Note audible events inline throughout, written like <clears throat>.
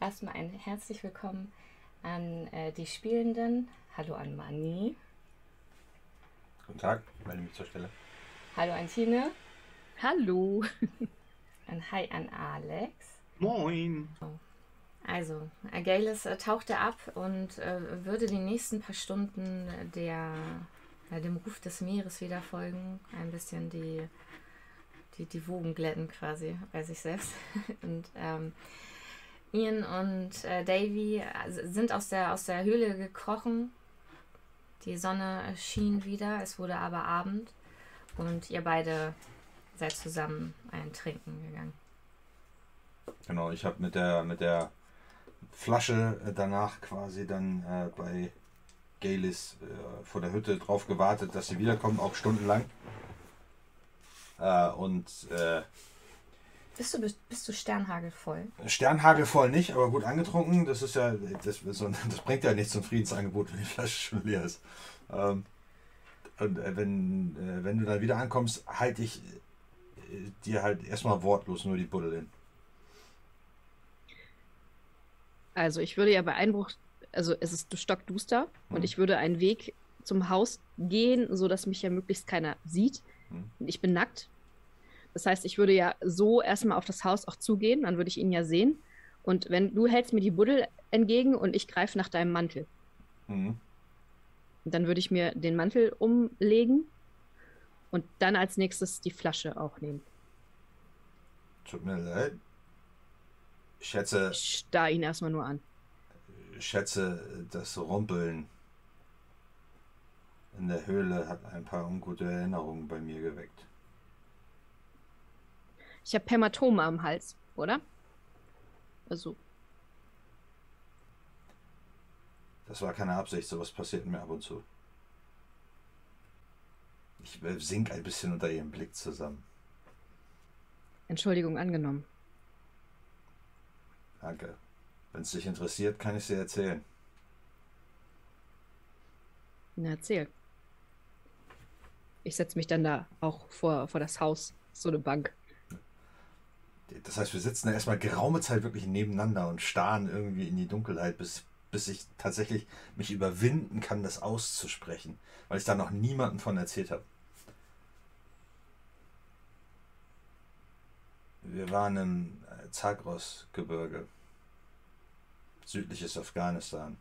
Erstmal ein herzlich willkommen an äh, die Spielenden. Hallo an Mani. Guten Tag, melde mich zur Stelle. Hallo an Tine. Hallo. <laughs> Und hi an Alex. Moin. Also, Agalis äh, tauchte ab und äh, würde die nächsten paar Stunden der, ja, dem Ruf des Meeres wieder folgen. Ein bisschen die, die, die Wogen glätten quasi bei sich selbst. <laughs> und ähm, Ian und äh, Davy äh, sind aus der, aus der Höhle gekrochen. Die Sonne schien wieder, es wurde aber Abend und ihr beide seid zusammen ein Trinken gegangen. Genau, ich habe mit der, mit der Flasche äh, danach quasi dann äh, bei Galis äh, vor der Hütte drauf gewartet, dass sie wiederkommen, auch stundenlang. Äh, und äh, bist du, bist du sternhagelvoll? Sternhagelvoll nicht, aber gut angetrunken. Das ist ja, das, das bringt ja nichts zum Friedensangebot, wenn die Flasche schon leer ist. Ähm, und äh, wenn, äh, wenn du dann wieder ankommst, halte ich äh, dir halt erstmal wortlos nur die Buddel hin. Also ich würde ja bei Einbruch, also es ist stockduster hm. und ich würde einen Weg zum Haus gehen, sodass mich ja möglichst keiner sieht. Hm. Ich bin nackt, das heißt, ich würde ja so erstmal auf das Haus auch zugehen, dann würde ich ihn ja sehen. Und wenn du hältst mir die Buddel entgegen und ich greife nach deinem Mantel. Mhm. Dann würde ich mir den Mantel umlegen und dann als nächstes die Flasche auch nehmen. Tut mir leid. Ich schätze. Ich starr ihn erstmal nur an. Ich schätze, das Rumpeln in der Höhle hat ein paar ungute Erinnerungen bei mir geweckt. Ich habe Hämatome am Hals, oder? Also. Das war keine Absicht, sowas passiert mir ab und zu. Ich sink ein bisschen unter ihrem Blick zusammen. Entschuldigung angenommen. Danke. Wenn es dich interessiert, kann ich sie erzählen. Na, erzähl. Ich setze mich dann da auch vor, vor das Haus, so eine Bank. Das heißt, wir sitzen da erstmal geraume Zeit wirklich nebeneinander und starren irgendwie in die Dunkelheit, bis, bis ich tatsächlich mich überwinden kann, das auszusprechen, weil ich da noch niemandem von erzählt habe. Wir waren im äh, Zagros-Gebirge, südliches Afghanistan.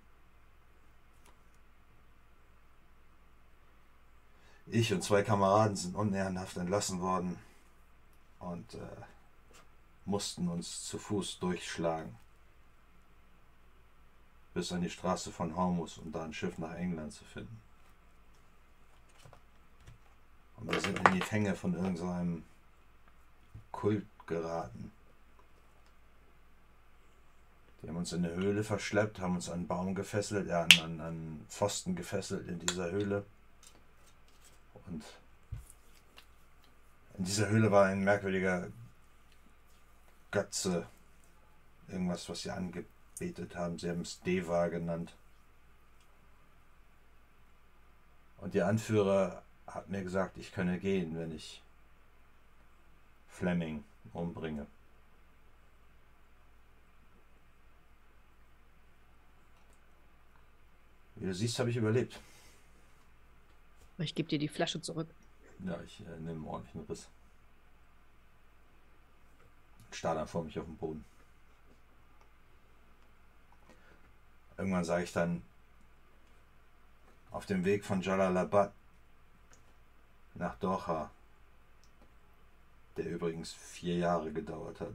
Ich und zwei Kameraden sind unehrenhaft entlassen worden und äh, mussten uns zu Fuß durchschlagen. Bis an die Straße von Hormus, um da ein Schiff nach England zu finden. Und wir sind in die Fänge von irgendeinem Kult geraten. Die haben uns in eine Höhle verschleppt, haben uns an einen Baum gefesselt, ja, an, an Pfosten gefesselt in dieser Höhle. Und in dieser Höhle war ein merkwürdiger Götze. Irgendwas, was sie angebetet haben. Sie haben es Deva genannt. Und der Anführer hat mir gesagt, ich könne gehen, wenn ich Fleming umbringe. Wie du siehst, habe ich überlebt. Ich gebe dir die Flasche zurück. Ja, ich äh, nehme einen ordentlichen Riss starr dann vor mich auf den Boden. Irgendwann sage ich dann, auf dem Weg von Jalalabad nach Doha, der übrigens vier Jahre gedauert hat,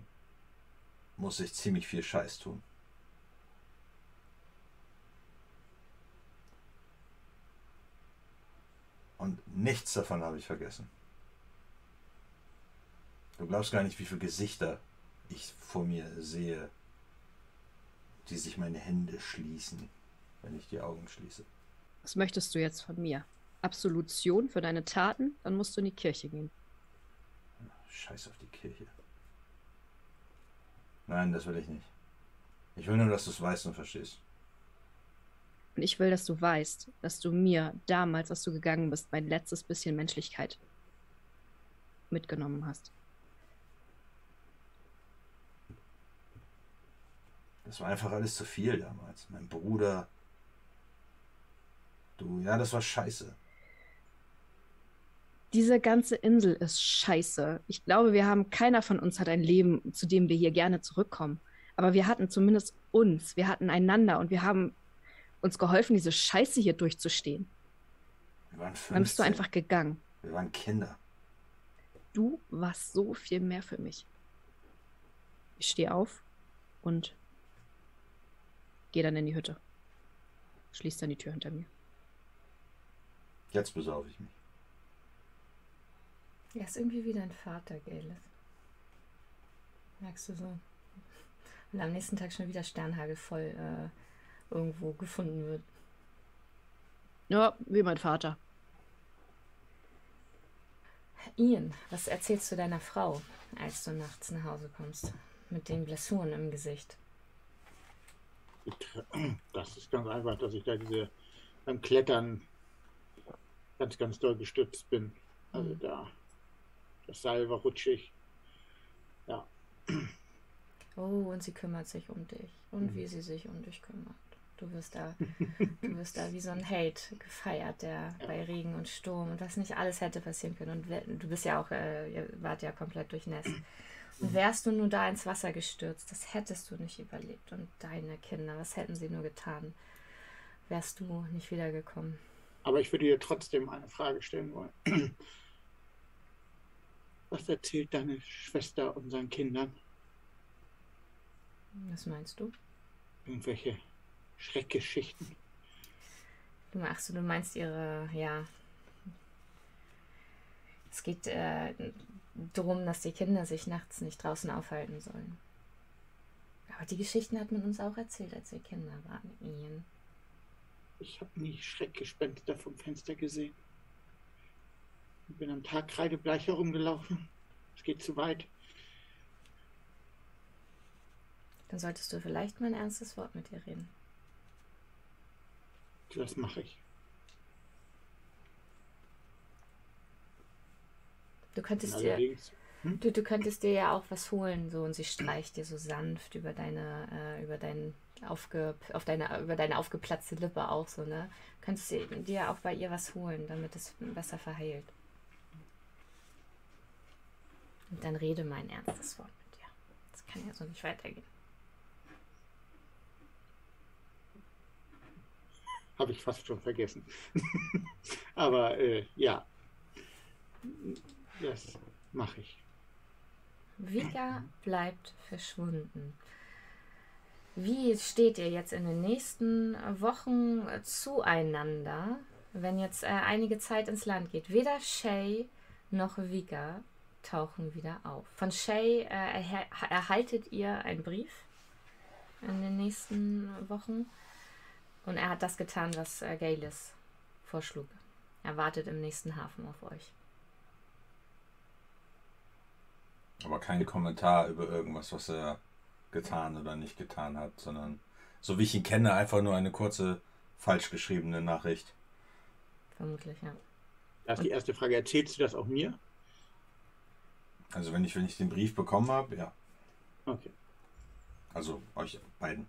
muss ich ziemlich viel Scheiß tun. Und nichts davon habe ich vergessen. Du glaubst gar nicht, wie viele Gesichter ich vor mir sehe, die sich meine Hände schließen, wenn ich die Augen schließe. Was möchtest du jetzt von mir? Absolution für deine Taten? Dann musst du in die Kirche gehen. Scheiß auf die Kirche. Nein, das will ich nicht. Ich will nur, dass du es weißt und verstehst. Und ich will, dass du weißt, dass du mir damals, als du gegangen bist, mein letztes bisschen Menschlichkeit mitgenommen hast. Das war einfach alles zu viel damals. Mein Bruder. Du, ja, das war scheiße. Diese ganze Insel ist scheiße. Ich glaube, wir haben, keiner von uns hat ein Leben, zu dem wir hier gerne zurückkommen. Aber wir hatten zumindest uns, wir hatten einander und wir haben uns geholfen, diese Scheiße hier durchzustehen. Wir waren 15. Dann bist du einfach gegangen. Wir waren Kinder. Du warst so viel mehr für mich. Ich stehe auf und gehe dann in die Hütte. Schließ dann die Tür hinter mir. Jetzt besaufe ich mich. Er ist irgendwie wie dein Vater, Gaelis. Merkst du so? Und am nächsten Tag schon wieder Sternhagel voll äh, irgendwo gefunden wird. Ja, wie mein Vater. Ian, was erzählst du deiner Frau, als du nachts nach Hause kommst? Mit den Blessuren im Gesicht. Das ist ganz einfach, dass ich da diese beim Klettern ganz, ganz doll gestützt bin. Also Mhm. da, das Seil war rutschig. Ja, Oh, und sie kümmert sich um dich. Und Mhm. wie sie sich um dich kümmert. Du wirst da, du wirst da wie so ein Hate gefeiert, der bei Regen und Sturm und was nicht alles hätte passieren können. Und du bist ja auch, äh, ihr wart ja komplett durchnässt. Und wärst du nur da ins Wasser gestürzt, das hättest du nicht überlebt. Und deine Kinder, was hätten sie nur getan? Wärst du nicht wiedergekommen? aber ich würde dir trotzdem eine Frage stellen wollen. <clears throat> Was erzählt deine Schwester unseren Kindern? Was meinst du? Irgendwelche Schreckgeschichten? Du machst du, du meinst ihre, ja. Es geht äh, darum, dass die Kinder sich nachts nicht draußen aufhalten sollen. Aber die Geschichten hat man uns auch erzählt, als wir Kinder waren, Ian. Ich habe nie Schreckgespenster vom Fenster gesehen. Ich bin am Tag kreidebleich herumgelaufen. Es geht zu weit. Dann solltest du vielleicht mal ein ernstes Wort mit ihr reden. Das mache ich. Du könntest dir, allerdings, du, du könntest dir ja auch was holen, so und sie streicht dir so sanft über deine, äh, über dein aufge, auf deine, über deine aufgeplatzte Lippe auch so, ne? Könntest du dir auch bei ihr was holen, damit es besser verheilt. Und dann rede mal ein ernstes Wort mit dir. Das kann ja so nicht weitergehen. habe ich fast schon vergessen. <laughs> Aber äh, ja, das mache ich. Vika bleibt verschwunden. Wie steht ihr jetzt in den nächsten Wochen zueinander, wenn jetzt äh, einige Zeit ins Land geht? Weder Shay noch Vika tauchen wieder auf. Von Shay äh, erha- erhaltet ihr einen Brief in den nächsten Wochen und er hat das getan, was äh, Gaelis vorschlug. Er wartet im nächsten Hafen auf euch. Aber kein Kommentar über irgendwas, was er getan oder nicht getan hat, sondern so wie ich ihn kenne, einfach nur eine kurze, falsch geschriebene Nachricht. Vermutlich, ja. Das ist die erste Frage. Erzählst du das auch mir? Also wenn ich, wenn ich den Brief bekommen habe, ja. Okay. Also euch beiden.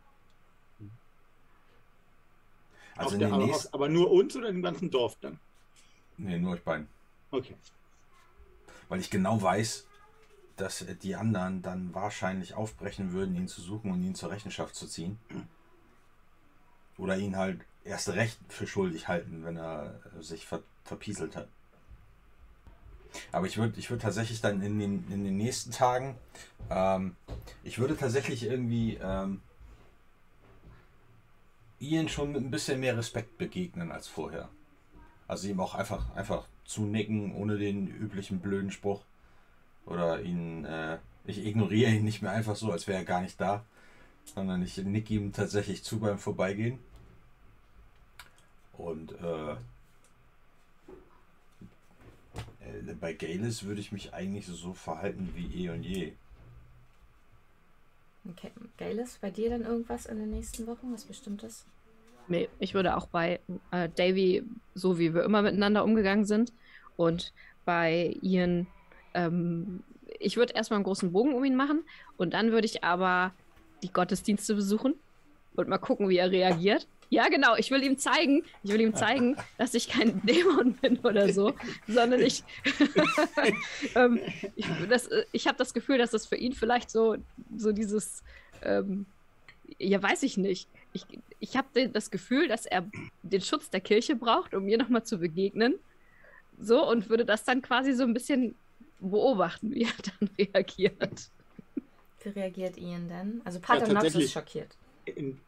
Auf Also der, aber, nächsten. aber nur uns oder im ganzen Dorf dann? Nee, nur euch beiden. Okay. Weil ich genau weiß, dass die anderen dann wahrscheinlich aufbrechen würden, ihn zu suchen und ihn zur Rechenschaft zu ziehen. Oder ihn halt erst recht für schuldig halten, wenn er sich ver verpieselt hat. Aber ich würde ich würd tatsächlich dann in den, in den nächsten Tagen, ähm, ich würde tatsächlich irgendwie ähm, Ian schon mit ein bisschen mehr Respekt begegnen als vorher. Also ihm auch einfach, einfach zunicken, ohne den üblichen blöden Spruch. Oder ihn, äh, ich ignoriere ihn nicht mehr einfach so, als wäre er gar nicht da. Sondern ich nick ihm tatsächlich zu beim Vorbeigehen. Und äh, äh, bei Galis würde ich mich eigentlich so verhalten wie eh und je. Okay. Gaelis, bei dir dann irgendwas in den nächsten Wochen? Was Bestimmtes? Nee, ich würde auch bei äh, Davy, so wie wir immer miteinander umgegangen sind, und bei Ian, ähm, ich würde erstmal einen großen Bogen um ihn machen und dann würde ich aber die Gottesdienste besuchen und mal gucken, wie er reagiert. Ja, genau. Ich will ihm zeigen, ich will ihm zeigen, <laughs> dass ich kein Dämon bin oder so, sondern ich, <laughs> ähm, ich, ich habe das Gefühl, dass das für ihn vielleicht so, so dieses, ähm, ja, weiß ich nicht. Ich, ich habe das Gefühl, dass er den Schutz der Kirche braucht, um mir nochmal zu begegnen. So, und würde das dann quasi so ein bisschen beobachten, wie er <laughs> dann reagiert. Wie reagiert Ian denn? Also Pater ja, Nox ist schockiert. In,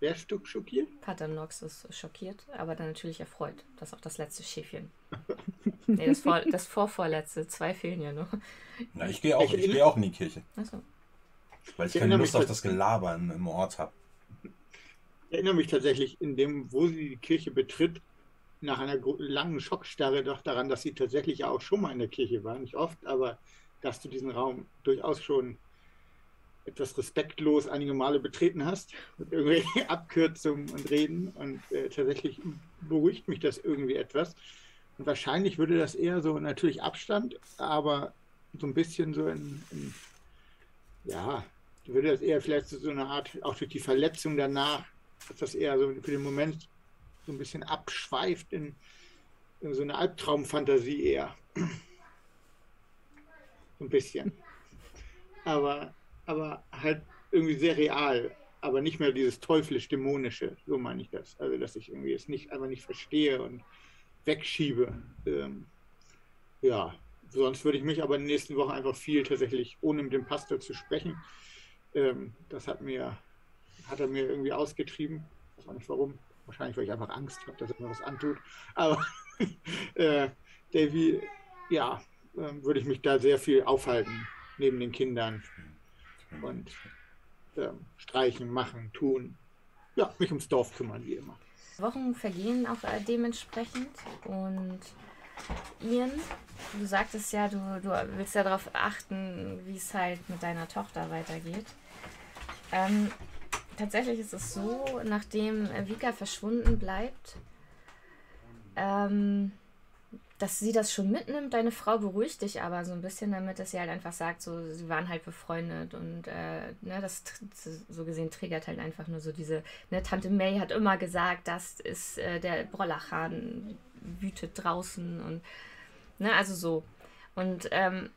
wer Stück schockiert? Pater Nox ist schockiert, aber dann natürlich erfreut. Das ist auch das letzte Schäfchen. <laughs> nee, das, vor, das vorvorletzte. Zwei fehlen ja noch. Na, ich gehe auch, ich, ich geh auch in die Kirche. Achso. Weil ich, ich keine Lust auf das Gelaber im, im Ort habe. Ich erinnere mich tatsächlich, in dem, wo sie die Kirche betritt, nach einer langen Schockstarre doch daran, dass sie tatsächlich auch schon mal in der Kirche war. Nicht oft, aber dass du diesen Raum durchaus schon etwas respektlos einige Male betreten hast, mit irgendwelchen <laughs> Abkürzungen und Reden. Und äh, tatsächlich beruhigt mich das irgendwie etwas. Und wahrscheinlich würde das eher so natürlich Abstand, aber so ein bisschen so in, in ja, würde das eher vielleicht so eine Art, auch durch die Verletzung danach, dass das eher so für den Moment so ein bisschen abschweift in, in so eine Albtraumfantasie eher. So ein bisschen. Aber, aber halt irgendwie sehr real, aber nicht mehr dieses teuflisch-dämonische, so meine ich das. Also, dass ich irgendwie es nicht einfach nicht verstehe und wegschiebe. Ähm, ja, sonst würde ich mich aber in den nächsten Wochen einfach viel tatsächlich, ohne mit dem Pastor zu sprechen, ähm, das hat mir, hat er mir irgendwie ausgetrieben. Ich weiß auch nicht warum. Wahrscheinlich, weil ich einfach Angst habe, dass er mir was antut. Aber <laughs> äh, Davy, ja, äh, würde ich mich da sehr viel aufhalten, neben den Kindern. Und äh, streichen, machen, tun. Ja, mich ums Dorf kümmern, wie immer. Wochen vergehen auch dementsprechend. Und Ian, du sagtest ja, du, du willst ja darauf achten, wie es halt mit deiner Tochter weitergeht. Ähm, tatsächlich ist es so, nachdem Vika verschwunden bleibt, ähm, dass sie das schon mitnimmt. Deine Frau beruhigt dich aber so ein bisschen damit, dass sie halt einfach sagt, so, sie waren halt befreundet und äh, ne, das so gesehen triggert halt einfach nur so diese, ne, Tante May hat immer gesagt, das ist äh, der Brollerchan wütet draußen und ne, also so. Und ähm,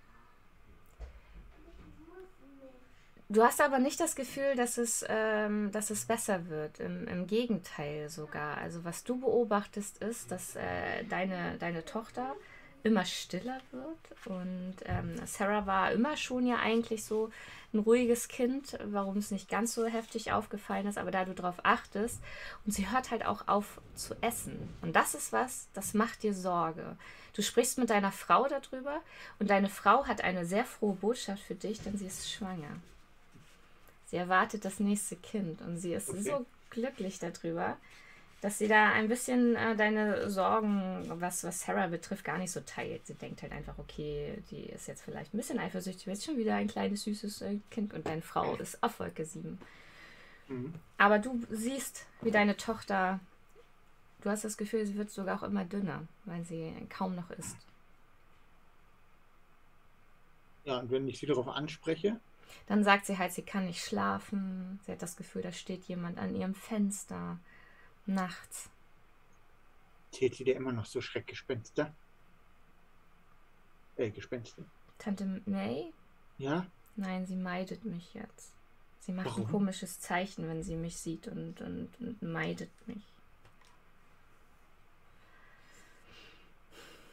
Du hast aber nicht das Gefühl, dass es, ähm, dass es besser wird. Im, Im, Gegenteil sogar. Also was du beobachtest ist, dass äh, deine, deine Tochter immer stiller wird. Und ähm, Sarah war immer schon ja eigentlich so ein ruhiges Kind, warum es nicht ganz so heftig aufgefallen ist, aber da du darauf achtest und sie hört halt auch auf zu essen. Und das ist was, das macht dir Sorge. Du sprichst mit deiner Frau darüber und deine Frau hat eine sehr frohe Botschaft für dich, denn sie ist schwanger. Sie erwartet das nächste Kind und sie ist okay. so glücklich darüber, dass sie da ein bisschen äh, deine Sorgen, was, was Sarah betrifft, gar nicht so teilt. Sie denkt halt einfach, okay, die ist jetzt vielleicht ein bisschen eifersüchtig, ist schon wieder ein kleines, süßes äh, Kind und deine Frau ist auf Wolke 7. Mhm. Aber du siehst, wie deine Tochter, du hast das Gefühl, sie wird sogar auch immer dünner, weil sie kaum noch isst. Ja, und wenn ich sie darauf anspreche, dann sagt sie halt, sie kann nicht schlafen. Sie hat das Gefühl, da steht jemand an ihrem Fenster nachts. Sie dir immer noch so Schreckgespenster? Äh, Gespenster. Tante May? Ja? Nein, sie meidet mich jetzt. Sie macht Warum? ein komisches Zeichen, wenn sie mich sieht und, und, und meidet mich.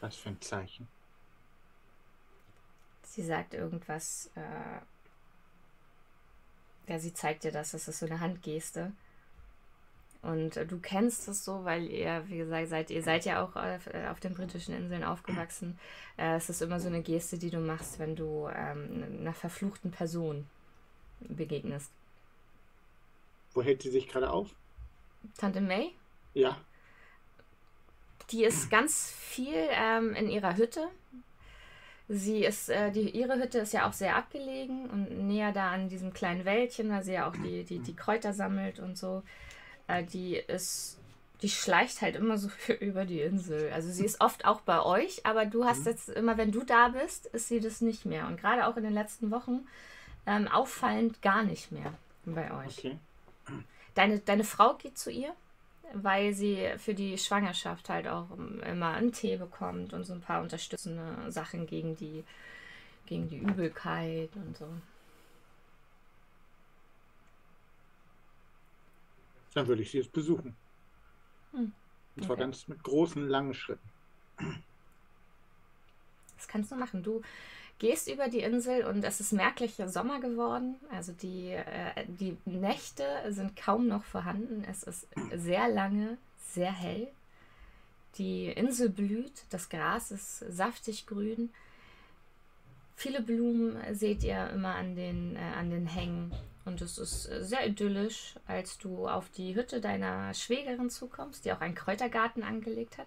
Was für ein Zeichen? Sie sagt irgendwas, äh, ja, sie zeigt dir das, das ist so eine Handgeste. Und äh, du kennst es so, weil ihr, wie gesagt, seid, ihr seid ja auch auf, äh, auf den britischen Inseln aufgewachsen. Äh, es ist immer so eine Geste, die du machst, wenn du ähm, einer verfluchten Person begegnest. Wo hält sie sich gerade auf? Tante May? Ja. Die ist ganz viel ähm, in ihrer Hütte. Sie ist, äh, die, ihre Hütte ist ja auch sehr abgelegen und näher da an diesem kleinen Wäldchen, weil sie ja auch die, die, die Kräuter sammelt und so. Äh, die ist, die schleicht halt immer so <laughs> über die Insel. Also sie ist oft auch bei euch, aber du hast mhm. jetzt immer, wenn du da bist, ist sie das nicht mehr. Und gerade auch in den letzten Wochen ähm, auffallend gar nicht mehr. bei euch. Okay. Deine, deine Frau geht zu ihr, weil sie für die Schwangerschaft halt auch immer einen Tee bekommt und so ein paar unterstützende Sachen gegen die, gegen die Übelkeit und so. Dann würde ich sie jetzt besuchen. Hm. Und zwar okay. ganz mit großen, langen Schritten. Das kannst du machen. Du gehst über die Insel und es ist merklich Sommer geworden. Also die, äh, die Nächte sind kaum noch vorhanden. Es ist sehr lange, sehr hell. Die Insel blüht, das Gras ist saftig grün. Viele Blumen seht ihr immer an den, äh, an den Hängen. Und es ist sehr idyllisch, als du auf die Hütte deiner Schwägerin zukommst, die auch einen Kräutergarten angelegt hat.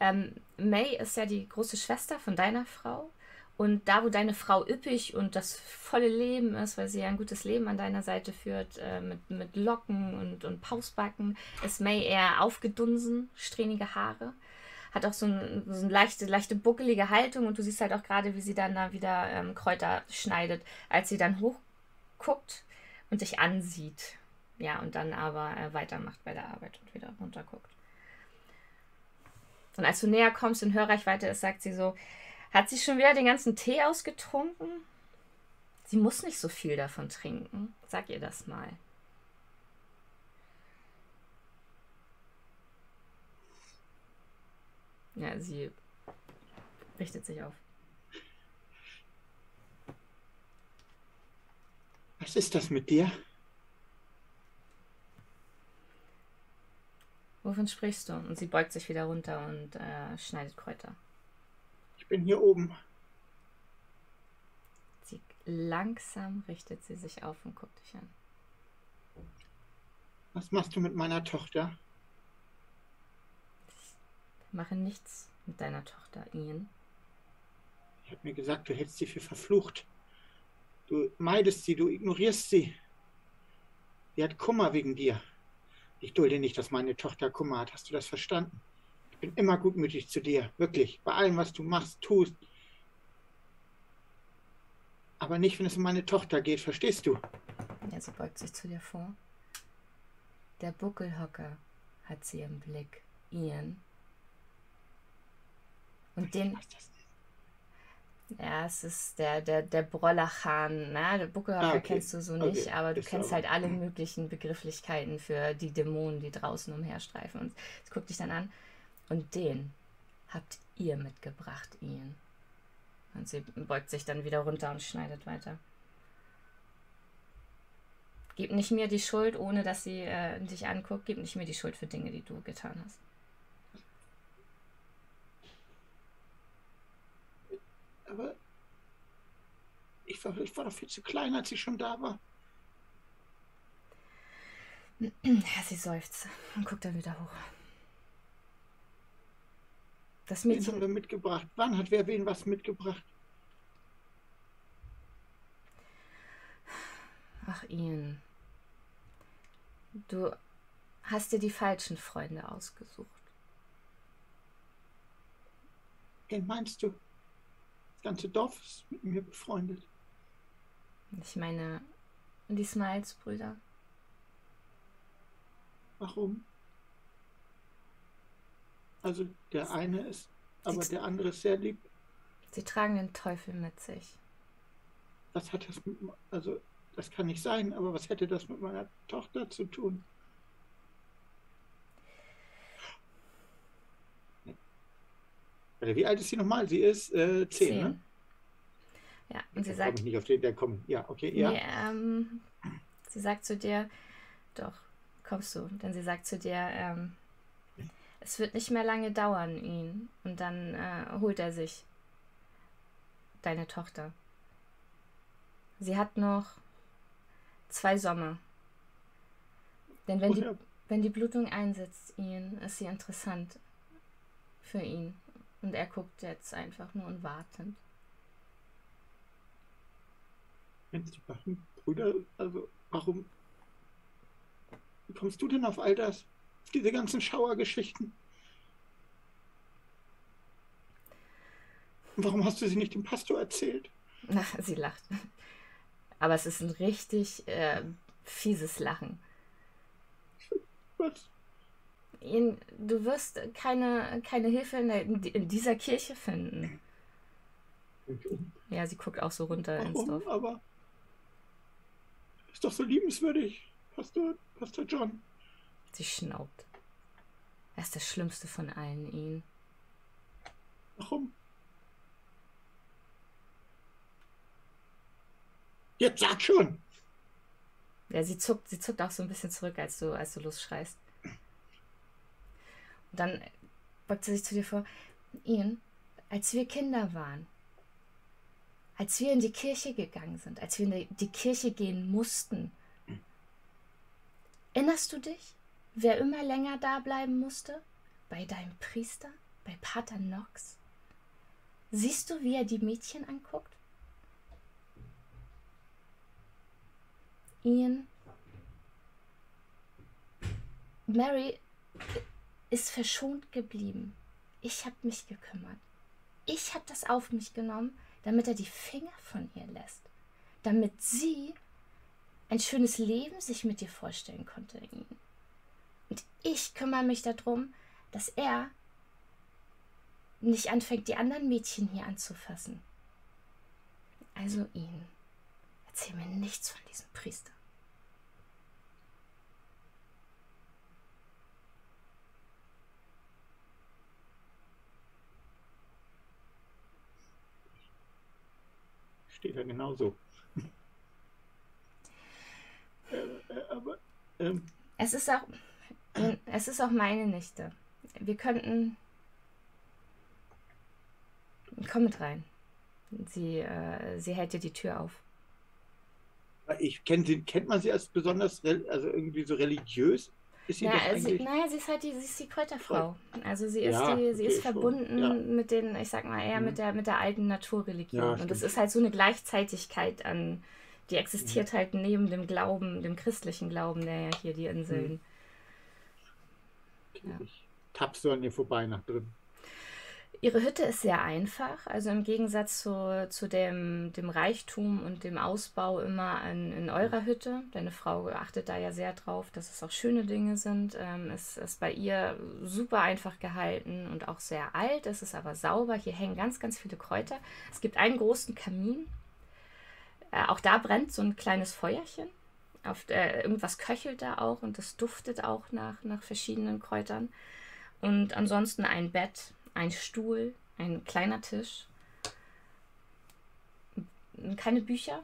Ähm, May ist ja die große Schwester von deiner Frau. Und da, wo deine Frau üppig und das volle Leben ist, weil sie ja ein gutes Leben an deiner Seite führt, äh, mit, mit Locken und, und Pausbacken, ist May eher aufgedunsen, strähnige Haare. Hat auch so, ein, so eine leichte, leichte buckelige Haltung und du siehst halt auch gerade, wie sie dann da wieder ähm, Kräuter schneidet, als sie dann hochguckt und dich ansieht. Ja, und dann aber äh, weitermacht bei der Arbeit und wieder runterguckt. Und als du näher kommst in Hörreichweite ist, sagt sie so, hat sie schon wieder den ganzen Tee ausgetrunken? Sie muss nicht so viel davon trinken. Sag ihr das mal. Ja, sie richtet sich auf. Was ist das mit dir? Wovon sprichst du? Und sie beugt sich wieder runter und äh, schneidet Kräuter. Ich bin hier oben. Sie, langsam richtet sie sich auf und guckt dich an. Was machst du mit meiner Tochter? Ich mache nichts mit deiner Tochter, Ian. Ich habe mir gesagt, du hältst sie für verflucht. Du meidest sie, du ignorierst sie. Sie hat Kummer wegen dir. Ich dulde nicht, dass meine Tochter Kummer hat. Hast du das verstanden? Ich bin immer gutmütig zu dir, wirklich. Bei allem, was du machst, tust. Aber nicht, wenn es um meine Tochter geht, verstehst du? Ja, sie beugt sich zu dir vor. Der Buckelhocker hat sie im Blick. Ian. Und den. Ja, es ist der, der, der Brollerchan, ne? Der Buckelhocker ah, okay. kennst du so nicht, okay. aber du ist kennst aber. halt alle möglichen Begrifflichkeiten für die Dämonen, die draußen umherstreifen. Und sie guckt dich dann an. Und den habt ihr mitgebracht, Ian. Und sie beugt sich dann wieder runter und schneidet weiter. Gib nicht mir die Schuld, ohne dass sie äh, dich anguckt. Gib nicht mir die Schuld für Dinge, die du getan hast. Aber ich war, ich war doch viel zu klein, als ich schon da war. <clears throat> Ja, sie seufzt und guckt dann wieder hoch. Das Mädchen. Wen haben wir mitgebracht? Wann hat wer wen was mitgebracht? Ach, Ian. Du hast dir die falschen Freunde ausgesucht. Wen meinst du? ganze Dorf ist mit mir befreundet. Ich meine, die Smiles-Brüder. Warum? Also der eine ist, aber Sie der andere ist sehr lieb. Sie tragen den Teufel mit sich. Was hat das mit, also das kann nicht sein, aber was hätte das mit meiner Tochter zu tun? Wie alt ist sie nochmal? Sie ist äh, zehn, zehn. ne? Ja, und sie sagt. Ich nicht auf den, der kommt. Ja, okay, ja. Nee, ähm, sie sagt zu dir, doch, kommst du, denn sie sagt zu dir, ähm, es wird nicht mehr lange dauern, ihn. Und dann äh, holt er sich deine Tochter. Sie hat noch zwei Sommer. Denn wenn, oh, die, wenn die Blutung einsetzt, ihn, ist sie interessant für ihn. Und er guckt jetzt einfach nur und wartend. Wenn die beiden Brüder, also warum wie kommst du denn auf all das? Diese ganzen Schauergeschichten? Warum hast du sie nicht dem Pastor erzählt? Na, sie lacht. Aber es ist ein richtig äh, fieses Lachen. Was? Ian, du wirst keine, keine Hilfe in, der, in dieser Kirche finden. Ja, sie guckt auch so runter Warum? ins Dorf. Aber ist doch so liebenswürdig, Pastor, Pastor John. Sie schnaubt. Er ist der Schlimmste von allen, ihn. Warum? Jetzt sag schon! Ja, sie zuckt, sie zuckt auch so ein bisschen zurück, als du, als du losschreist. Und dann beugt sie sich zu dir vor. Ian, als wir Kinder waren, als wir in die Kirche gegangen sind, als wir in die Kirche gehen mussten, erinnerst du dich, wer immer länger da bleiben musste? Bei deinem Priester? Bei Pater Knox? Siehst du, wie er die Mädchen anguckt? Ian. Mary ist verschont geblieben. Ich habe mich gekümmert. Ich habe das auf mich genommen, damit er die Finger von ihr lässt. Damit sie ein schönes Leben sich mit dir vorstellen konnte. Ian. Und ich kümmere mich darum, dass er nicht anfängt, die anderen Mädchen hier anzufassen. Also ihn. Erzähl mir nichts von diesem Priester. Steht da genauso. <laughs> äh, äh, aber, ähm, Es ist auch, es ist auch meine Nichte. Wir könnten. Komm mit rein. Sie, äh, sie hält dir die Tür auf. ich kenn sie, kennt man sie als besonders, also irgendwie so religiös? Ist sie Ja, sie, naja, sie ist halt die, sie ist die Kräuterfrau. Also sie ist Ja, die, sie ist okay, schon. verbunden Ja. mit den, ich sag mal, eher Mhm. mit der mit der alten Naturreligion. Ja, Und stimmt. ist halt so eine Gleichzeitigkeit an, die existiert Mhm. halt neben dem Glauben, dem christlichen Glauben, der ja hier die Inseln. Okay, ja. Ich tapp so an ihr vorbei nach drin. Ihre Hütte ist sehr einfach, also im Gegensatz zu, zu dem, dem Reichtum und dem Ausbau immer in, in eurer Hütte. Deine Frau achtet da ja sehr drauf, dass es auch schöne Dinge sind. Ähm, es ist bei ihr super einfach gehalten und auch sehr alt. Es ist aber sauber. Hier hängen ganz, ganz viele Kräuter. Es gibt einen großen Kamin. Äh, auch da brennt so ein kleines Feuerchen. Auf, äh, irgendwas köchelt da auch und es duftet auch nach, nach verschiedenen Kräutern. Und ansonsten ein Bett, ein Stuhl, ein kleiner Tisch, keine Bücher,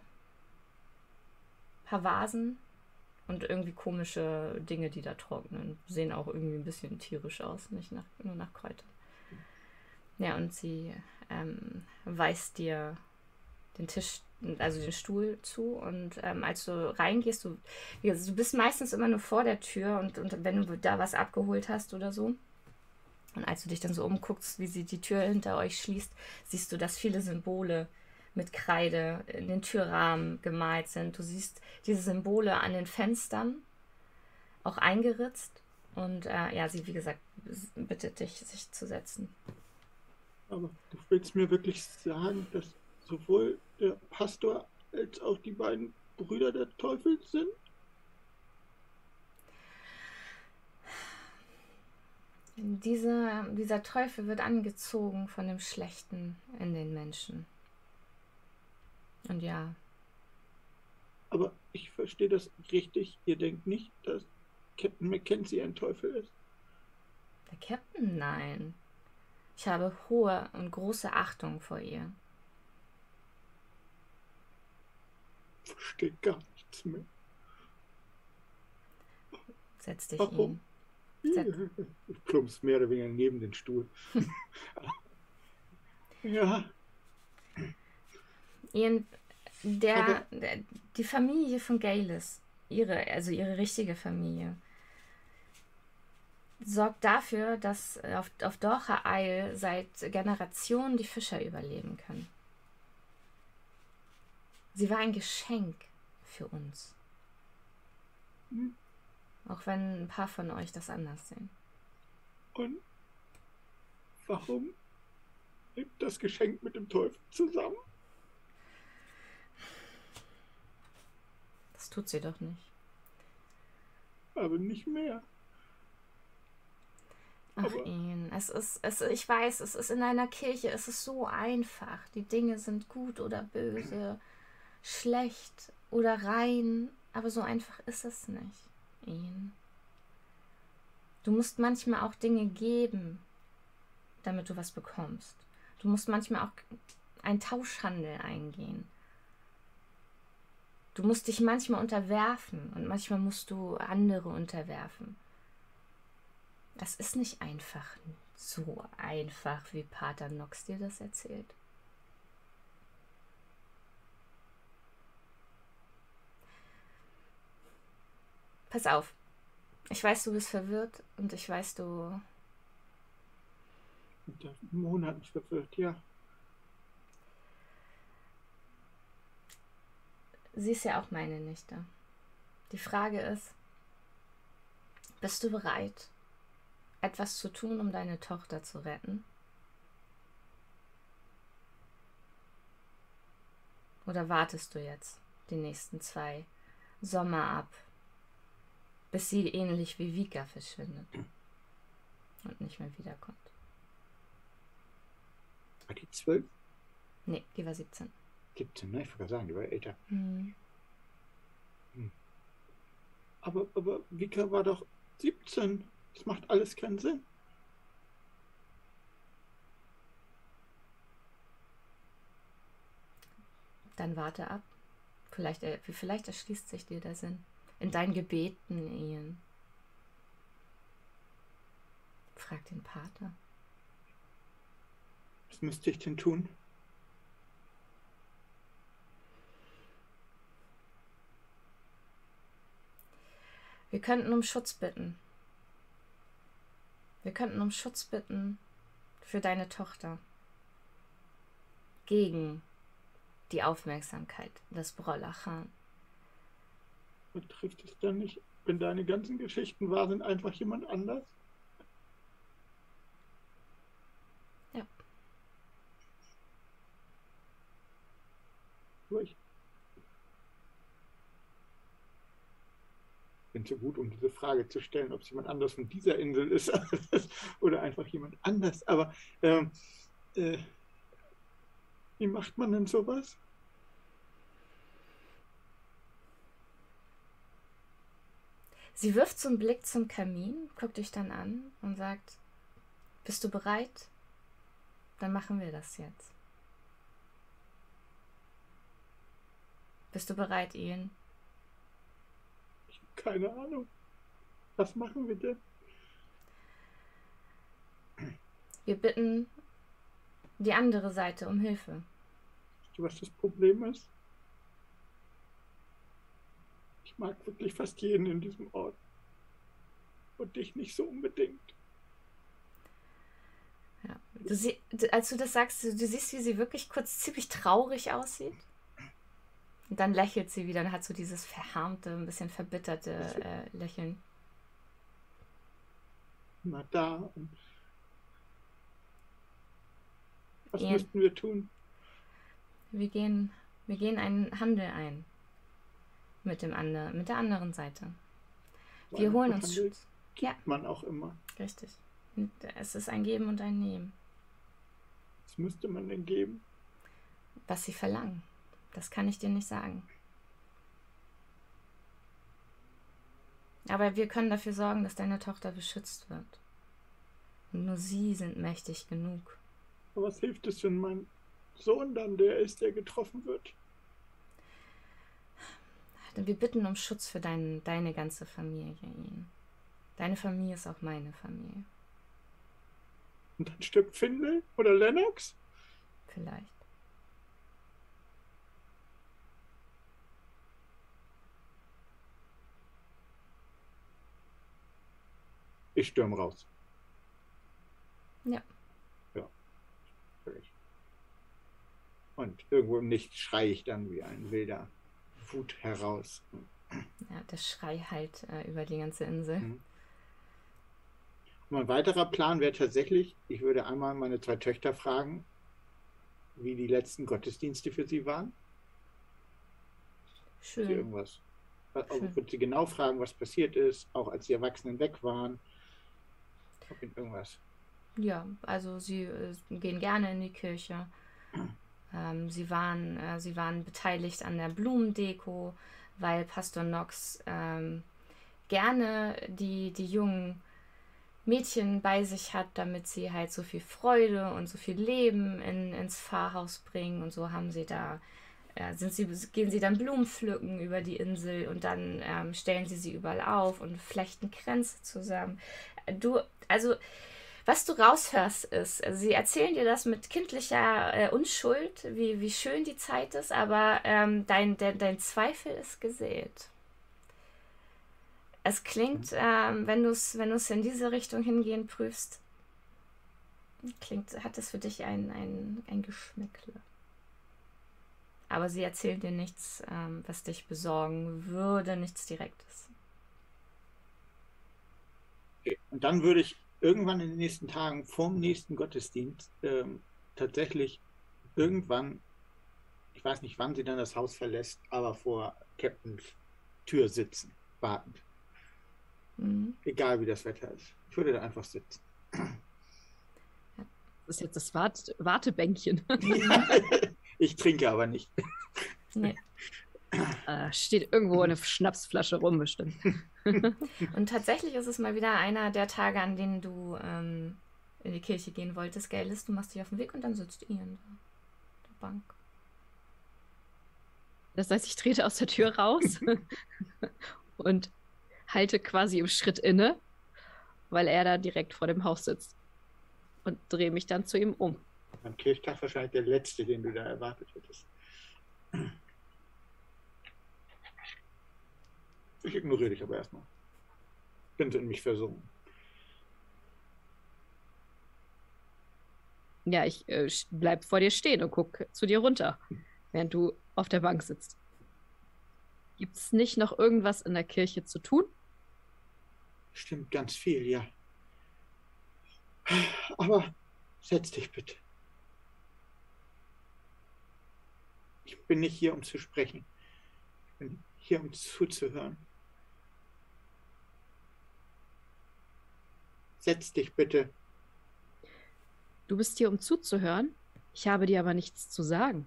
paar Vasen und irgendwie komische Dinge, die da trocknen. Sehen auch irgendwie ein bisschen tierisch aus, nicht nach, nur nach Kräutern. Ja, und sie ähm, weist dir den Tisch, also den Stuhl zu und ähm, als du reingehst, du, gesagt, du bist meistens immer nur vor der Tür und, und wenn du da was abgeholt hast oder so, und als du dich dann so umguckst, wie sie die Tür hinter euch schließt, siehst du, dass viele Symbole mit Kreide in den Türrahmen gemalt sind. Du siehst diese Symbole an den Fenstern auch eingeritzt. Und äh, ja, sie, wie gesagt, bittet dich, sich zu setzen. Aber du willst mir wirklich sagen, dass sowohl der Pastor als auch die beiden Brüder der Teufel sind? Diese, dieser Teufel wird angezogen von dem Schlechten in den Menschen. Und ja, Aber ich verstehe das richtig. Ihr denkt nicht, dass Captain Mackenzie ein Teufel ist. der Captain, nein. Ich habe hohe und große Achtung vor ihr. Verstehe gar nichts mehr. Setz dich Warum? ihn. Sag- <laughs> Du plumpst mehr oder weniger neben den Stuhl. <laughs> ja, Ian, der, Aber- der, die Familie von Galis, ihre, also ihre richtige Familie, sorgt dafür, dass auf, auf Dorcha Isle seit Generationen die Fischer überleben können. Sie war ein Geschenk für uns. Hm. Auch wenn ein paar von euch das anders sehen. und warum lebt das Geschenk mit dem Teufel zusammen? Das tut sie doch nicht. aber nicht mehr. Ach, Ian, es ist, es, ich weiß, es ist in einer Kirche, es ist so einfach. Die Dinge sind gut oder böse, schlecht oder rein, aber so einfach ist es nicht, Ian. Du musst manchmal auch Dinge geben, damit du was bekommst. Du musst manchmal auch einen Tauschhandel eingehen. Du musst dich manchmal unterwerfen und manchmal musst du andere unterwerfen. Das ist nicht einfach so einfach, wie Pater Nox dir das erzählt. Pass auf. Ich weiß, du bist verwirrt und ich weiß, du. Monaten verwirrt, ja. Sie ist ja auch meine Nichte. Die Frage ist, bist du bereit, etwas zu tun, um deine Tochter zu retten? Oder wartest du jetzt die nächsten zwei Sommer ab, bis sie ähnlich wie Vika verschwindet und nicht mehr wiederkommt? War die zwölf? Nee, die war 17. 17, ne? Ich wollte sagen, die war älter. Hm. Hm. Aber, aber Vika war doch 17. Das macht alles keinen Sinn. Dann warte ab. Vielleicht, vielleicht erschließt sich dir der Sinn. In deinen Gebeten, Ian. Frag den Pater. Was müsste ich denn tun? Wir könnten um Schutz bitten. Wir könnten um Schutz bitten für deine Tochter. Gegen die Aufmerksamkeit des Brollachan. Betrifft es dann nicht, wenn deine ganzen Geschichten wahr sind, einfach jemand anders? Ja. Ich bin zu gut, um diese Frage zu stellen, ob es jemand anders von dieser Insel ist <laughs> oder einfach jemand anders. Aber ähm, äh, wie macht man denn sowas? Sie wirft so einen Blick zum Kamin, guckt dich dann an und sagt, bist du bereit? Dann machen wir das jetzt. Bist du bereit, Ian? Keine Ahnung. Was machen wir denn? Wir bitten die andere Seite um Hilfe. Weißt du, was das Problem ist? Ich mag wirklich fast jeden in diesem Ort. Und dich nicht so unbedingt. Ja. Du sie, als du das sagst, du, du siehst, wie sie wirklich kurz ziemlich traurig aussieht. Und dann lächelt sie wieder und hat so dieses verharmte, ein bisschen verbitterte äh, Lächeln. Na da. Was ja. müssten wir tun? Wir gehen, wir gehen einen Handel ein. Mit dem anderen, mit der anderen Seite. Wir holen uns Schutz. Ja. Man auch immer. Richtig. Es ist ein Geben und ein Nehmen. Was müsste man denn geben? Was sie verlangen. Das kann ich dir nicht sagen. Aber wir können dafür sorgen, dass deine Tochter beschützt wird. Und nur sie sind mächtig genug. Aber was hilft es, wenn mein Sohn dann der ist, der getroffen wird? Wir bitten um Schutz für dein, deine ganze Familie, Ian. Deine Familie ist auch meine Familie. Und dann stirbt Findel oder Lennox? Vielleicht. Ich stürme raus. Ja. Ja. Und irgendwo im Nichts schreie ich dann wie ein wilder Wut heraus. Ja, der Schrei halt äh, über die ganze Insel. Mhm. mein weiterer Plan wäre tatsächlich, ich würde einmal meine zwei Töchter fragen, wie die letzten Gottesdienste für sie waren. Schön. Sie irgendwas Also wird sie genau fragen, was passiert ist, auch als die Erwachsenen weg waren. Ob irgendwas. Ja, also sie äh, gehen gerne in die Kirche. <clears throat> Ähm, sie, waren, äh, sie waren beteiligt an der Blumendeko, weil Pastor Knox ähm, gerne die, die jungen Mädchen bei sich hat, damit sie halt so viel Freude und so viel Leben in, ins Pfarrhaus bringen. Und so haben sie da, äh, sind sie, gehen sie dann Blumen pflücken über die Insel und dann ähm, stellen sie sie überall auf und flechten Kränze zusammen. Du, also was du raushörst ist, also sie erzählen dir das mit kindlicher äh, Unschuld, wie, wie schön die Zeit ist, aber ähm, dein, dein, dein Zweifel ist gesät. Es klingt, ähm, wenn du es wenn in diese Richtung hingehen prüfst, klingt, hat es für dich ein, ein, ein Geschmäckle. Aber sie erzählen dir nichts, ähm, was dich besorgen würde, nichts Direktes. Und dann würde ich irgendwann in den nächsten Tagen vorm nächsten Gottesdienst ähm, tatsächlich irgendwann, ich weiß nicht, wann sie dann das Haus verlässt, aber vor Captains Tür sitzen, wartend. Mhm. Egal wie das Wetter ist. Ich würde da einfach sitzen. Das ist jetzt das Wart Wartebänkchen. <laughs> ich trinke aber nicht. Nee. Äh, steht irgendwo eine Schnapsflasche rum, bestimmt. <laughs> Und tatsächlich ist es mal wieder einer der Tage, an denen du ähm, in die Kirche gehen wolltest, gell ist, du machst dich auf den Weg und dann sitzt Ian da. Der Bank. Das heißt, ich trete aus der Tür raus <laughs> und halte quasi im Schritt inne, weil er da direkt vor dem Haus sitzt. Und drehe mich dann zu ihm um. Am Kirchtag wahrscheinlich der letzte, den du da erwartet hättest. Ich ignoriere dich aber erstmal. Bin in mich versunken. Ja, ich äh, bleib vor dir stehen und guck zu dir runter, während du auf der Bank sitzt. Gibt es nicht noch irgendwas in der Kirche zu tun? Stimmt ganz viel, ja. Aber setz dich bitte. Ich bin nicht hier, um zu sprechen. Ich bin hier, um zuzuhören. Setz dich bitte. Du bist hier, um zuzuhören? Ich habe dir aber nichts zu sagen.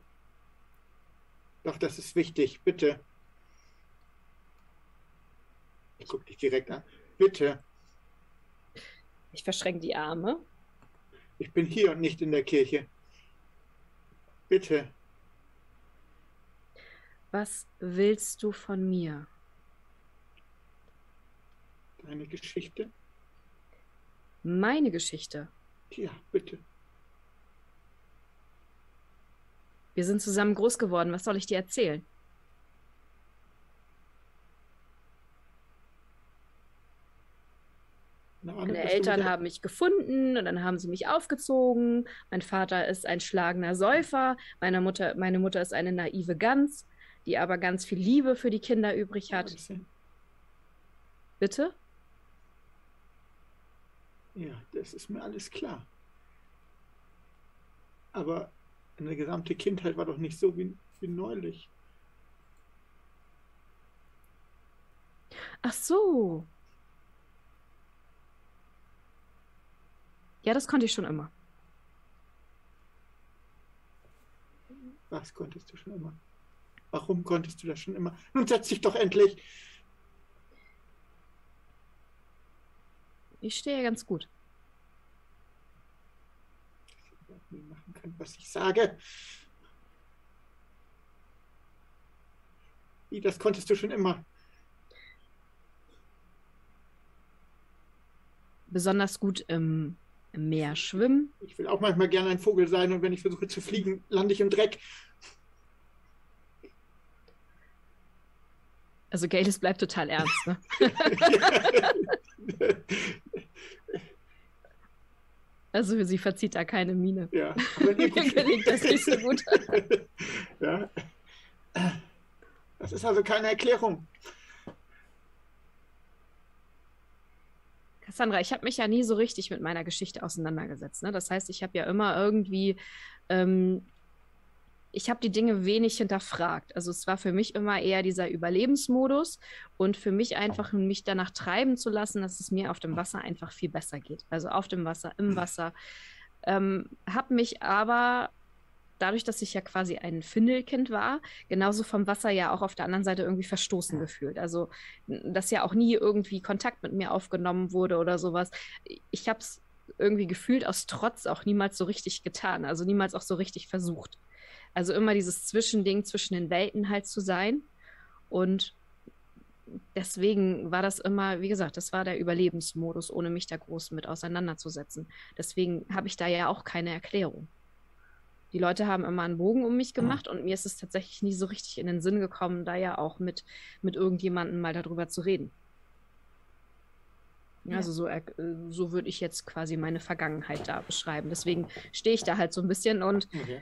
Doch, das ist wichtig. Bitte. Ich gucke dich direkt an. Bitte. Ich verschränke die Arme. Ich bin hier und nicht in der Kirche. Bitte. Was willst du von mir? Deine Geschichte? Meine Geschichte. Ja, bitte. Wir sind zusammen groß geworden. Was soll ich dir erzählen? Meine Eltern haben mich gefunden und dann haben sie mich aufgezogen. Mein Vater ist ein schlagender Säufer. Meine Mutter, meine Mutter ist eine naive Gans, die aber ganz viel Liebe für die Kinder übrig hat. Bitte? Ja, das ist mir alles klar. Aber eine gesamte Kindheit war doch nicht so wie, wie neulich. Ach so. Ja, das konnte ich schon immer. Was konntest du schon immer? Warum konntest du das schon immer? Nun setz dich doch endlich. Ich stehe ganz gut. Ich nie machen können, was ich sage. Wie, das konntest du schon immer. Besonders gut im, im Meer schwimmen. Ich will auch manchmal gerne ein Vogel sein und wenn ich versuche zu fliegen, lande ich im Dreck. Also Gates bleibt total ernst, ne? <laughs> Also sie verzieht da keine Miene. Ja, <laughs> Mir gelingt das nicht so gut. <laughs> ja. Das ist also keine Erklärung. Cassandra, ich habe mich ja nie so richtig mit meiner Geschichte auseinandergesetzt. Ne? Das heißt, ich habe ja immer irgendwie ähm, ich habe die Dinge wenig hinterfragt. Also es war für mich immer eher dieser Überlebensmodus und für mich einfach, mich danach treiben zu lassen, dass es mir auf dem Wasser einfach viel besser geht. Also auf dem Wasser, im hm. Wasser. Ähm, habe mich aber dadurch, dass ich ja quasi ein Findelkind war, genauso vom Wasser ja auch auf der anderen Seite irgendwie verstoßen gefühlt. Also, dass ja auch nie irgendwie Kontakt mit mir aufgenommen wurde oder sowas. Ich habe es irgendwie gefühlt aus Trotz auch niemals so richtig getan, also niemals auch so richtig versucht. Also immer dieses Zwischending zwischen den Welten halt zu sein. Und deswegen war das immer, wie gesagt, das war der Überlebensmodus, ohne mich da groß mit auseinanderzusetzen. Deswegen habe ich da ja auch keine Erklärung. Die Leute haben immer einen Bogen um mich gemacht und mir ist es tatsächlich nie so richtig in den Sinn gekommen, da ja auch mit, mit irgendjemandem mal darüber zu reden. Ja. Also so, so würde ich jetzt quasi meine Vergangenheit da beschreiben. Deswegen stehe ich da halt so ein bisschen und okay.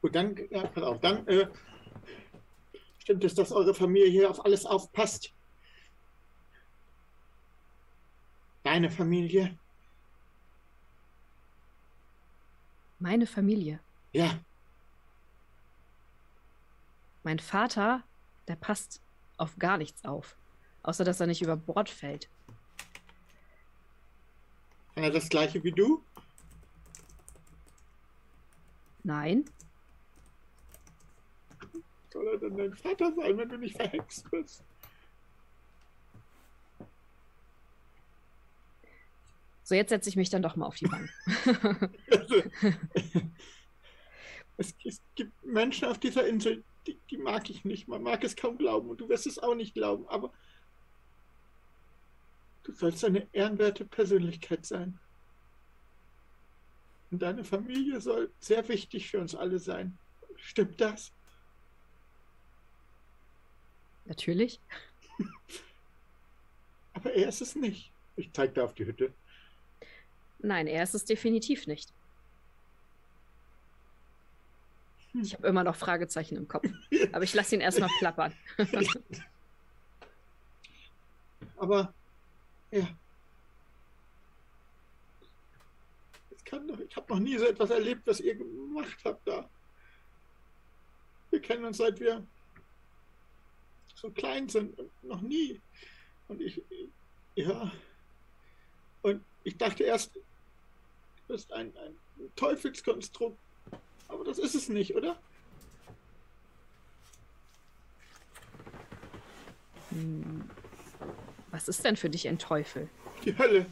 Gut, dann, ja, pass auf, dann äh, stimmt es, dass eure Familie hier auf alles aufpasst. Deine Familie. Meine Familie. Ja. Mein Vater, der passt auf gar nichts auf. Außer dass er nicht über Bord fällt. Kann er das gleiche wie du? Nein soll er denn dein Vater sein, wenn du nicht verhext bist? So, jetzt setze ich mich dann doch mal auf die Bank. <laughs> es, es, gibt Menschen auf dieser Insel, die, die mag ich nicht. Man mag es kaum glauben und du wirst es auch nicht glauben, aber du sollst eine ehrenwerte Persönlichkeit sein. Und deine Familie soll sehr wichtig für uns alle sein. Stimmt das? Natürlich. <laughs> Aber er ist es nicht. Ich zeige da auf die Hütte. Nein, er ist es definitiv nicht. Hm. Ich habe immer noch Fragezeichen im Kopf. <laughs> Aber ich lasse ihn erstmal plappern. <laughs> Aber ja. Es kann doch, ich habe noch nie so etwas erlebt, was ihr gemacht habt da. Wir kennen uns seit wir so klein sind, noch nie. Und ich, ja, und ich dachte erst, du bist ein, ein Teufelskonstrukt, aber das ist es nicht, oder? Hm. Was ist denn für dich ein Teufel? Die Hölle.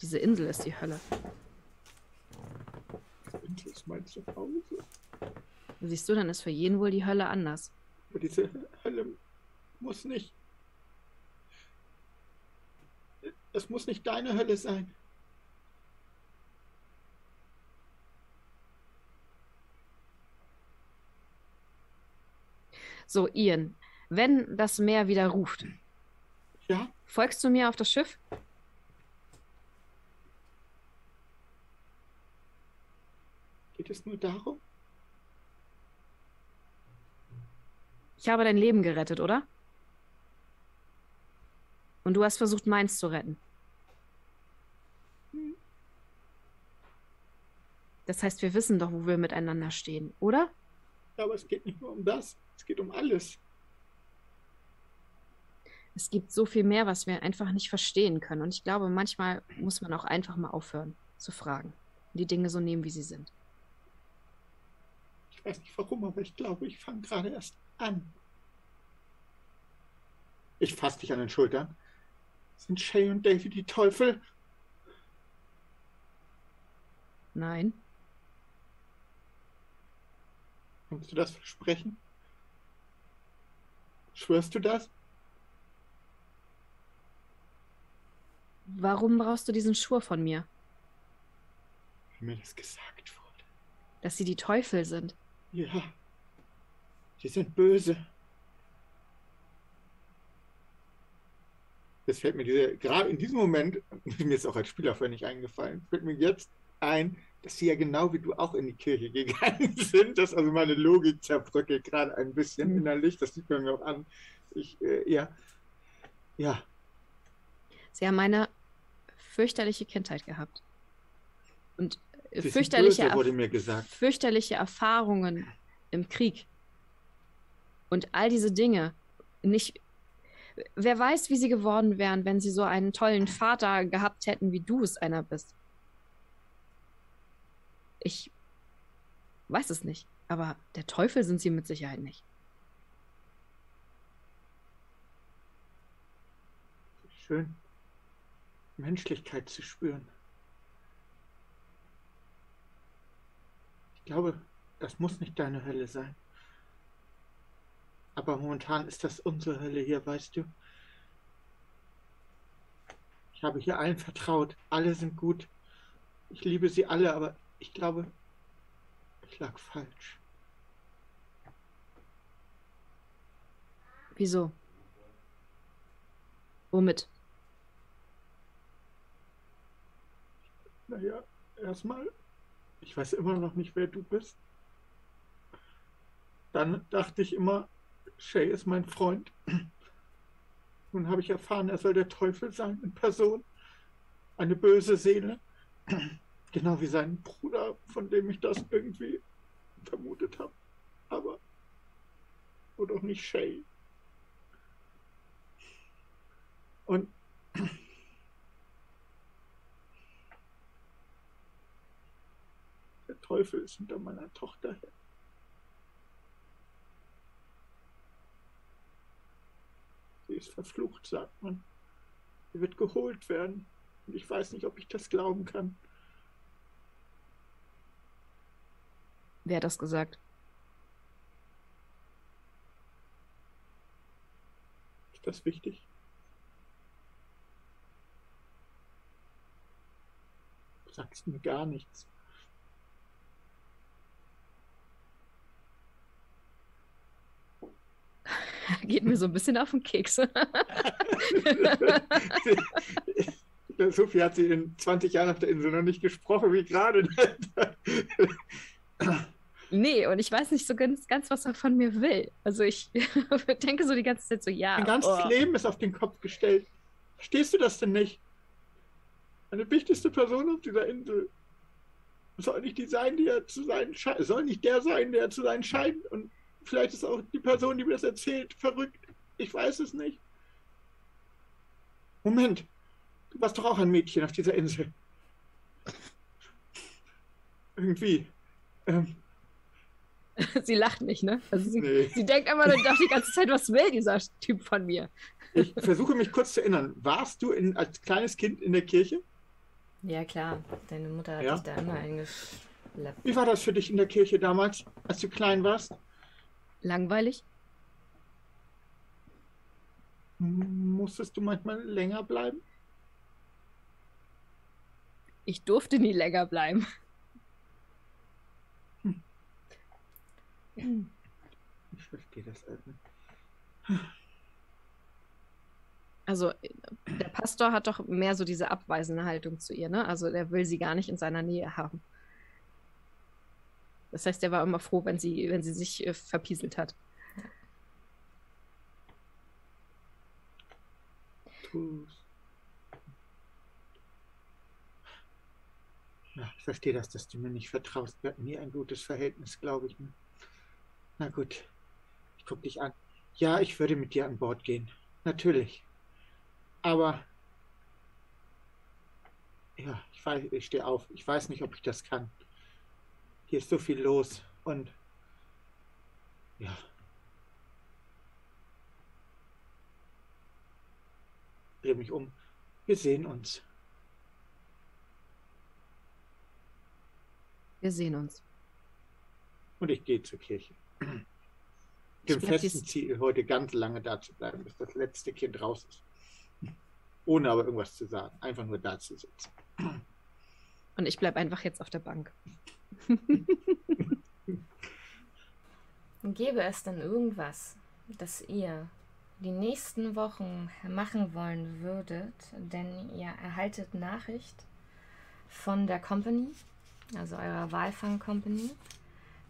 Diese Insel ist die Hölle. Insel ist mein Zuhause. Siehst du, dann ist für jeden wohl die Hölle anders. Aber diese Hölle muss nicht. Es muss nicht deine Hölle sein. So, Ian, wenn das Meer wieder ruft, ja? folgst du mir auf das Schiff? Geht es nur darum? Ich habe dein Leben gerettet, oder? Und du hast versucht, meins zu retten. Das heißt, wir wissen doch, wo wir miteinander stehen, oder? Aber es geht nicht nur um das, es geht um alles. Es gibt so viel mehr, was wir einfach nicht verstehen können. Und ich glaube, manchmal muss man auch einfach mal aufhören zu fragen und die Dinge so nehmen, wie sie sind. Ich weiß nicht warum, aber ich glaube, ich fange gerade erst an. Ich fasse dich an den Schultern. Sind Shay und Davy die Teufel? Nein. Kannst du das versprechen? Schwörst du das? Warum brauchst du diesen Schwur von mir? Weil mir das gesagt wurde. Dass sie die Teufel sind. Ja. Sie sind böse. Jetzt fällt mir diese, gerade in diesem Moment, <laughs> mir ist auch als Spieler vorher nicht eingefallen, fällt mir jetzt ein, dass sie ja genau wie du auch in die Kirche <laughs> gegangen sind, dass also meine Logik zerbröckelt gerade ein bisschen mhm. innerlich, das sieht man mir auch an. Ich, äh, ja, ja. Sie haben eine fürchterliche Kindheit gehabt. Und fürchterliche, böse, wurde mir gesagt. fürchterliche Erfahrungen im Krieg. Und all diese Dinge. Nicht. Wer weiß, wie sie geworden wären, wenn sie so einen tollen Vater gehabt hätten, wie du es einer bist. Ich weiß es nicht, aber der Teufel sind sie mit Sicherheit nicht. Schön, Menschlichkeit zu spüren. Glaube, das muss nicht deine Hölle sein. Aber momentan ist das unsere Hölle hier, weißt du. Ich habe hier allen vertraut. Alle sind gut. Ich liebe sie alle, aber ich glaube, ich lag falsch. Wieso? Womit? Naja, erstmal, ich weiß immer noch nicht, wer du bist. Dann dachte ich immer, Shay ist mein Freund. Nun habe ich erfahren, er soll der Teufel sein in Person. Eine böse Seele. Genau wie sein Bruder, von dem ich das irgendwie vermutet habe. Aber nur doch nicht Shay. Und der Teufel ist hinter meiner Tochter her. Sie ist verflucht, sagt man. Sie wird geholt werden. Und ich weiß nicht, ob ich das glauben kann. Wer hat das gesagt? Ist das wichtig? Du sagst mir gar nichts. <laughs> Geht mir so ein bisschen auf den Keks. <laughs> Sophie hat sie in 20 Jahren auf der Insel noch nicht gesprochen, wie gerade. <laughs> nee, und ich weiß nicht so ganz, ganz was er von mir will. Also ich denke so die ganze Zeit so, ja. Mein ganzes oh. Leben ist auf den Kopf gestellt. Verstehst du das denn nicht? Eine wichtigste Person auf dieser Insel soll nicht die sein, die er zu sein scheint, soll nicht der sein, der zu sein scheint. Und vielleicht ist auch die Person, die mir das erzählt, verrückt. Ich weiß es nicht. Moment, du warst doch auch ein Mädchen auf dieser Insel. Irgendwie. Ähm, <laughs> sie lacht nicht, ne? Also sie, Nee. sie denkt immer doch die ganze Zeit, was will dieser Typ von mir? ich versuche mich kurz zu erinnern. Warst du in, als kleines Kind in der Kirche? Ja, klar. Deine Mutter hat Ja? dich da immer eingeschleppt. Wie war das für dich in der Kirche damals, als du klein warst? Langweilig? Musstest du manchmal länger bleiben? Ich durfte nie länger bleiben. Ich verstehe das halt nicht. Also der Pastor hat doch mehr so diese abweisende Haltung zu ihr, ne? Also der will sie gar nicht in seiner Nähe haben. Das heißt, er war immer froh, wenn sie, wenn sie sich äh, verpieselt hat. Ja, ich verstehe das, dass du mir nicht vertraust. Wir hatten nie ein gutes Verhältnis, glaube ich. Na gut, ich gucke dich an. Ja, ich würde mit dir an Bord gehen. Natürlich. Aber. Ja, ich ich stehe auf. Ich weiß nicht, ob ich das kann. Hier ist so viel los und. Ja. Dreh mich um. Wir sehen uns. Wir sehen uns. Und ich gehe zur Kirche. Ich Dem festen Ziel, heute ganz lange da zu bleiben, bis das letzte Kind raus ist. Ohne aber irgendwas zu sagen. Einfach nur da zu sitzen. Und ich bleibe einfach jetzt auf der Bank. <laughs> Gäbe es denn irgendwas, das ihr die nächsten Wochen machen wollen würdet, denn ihr erhaltet Nachricht von der Company, also eurer Walfang Company,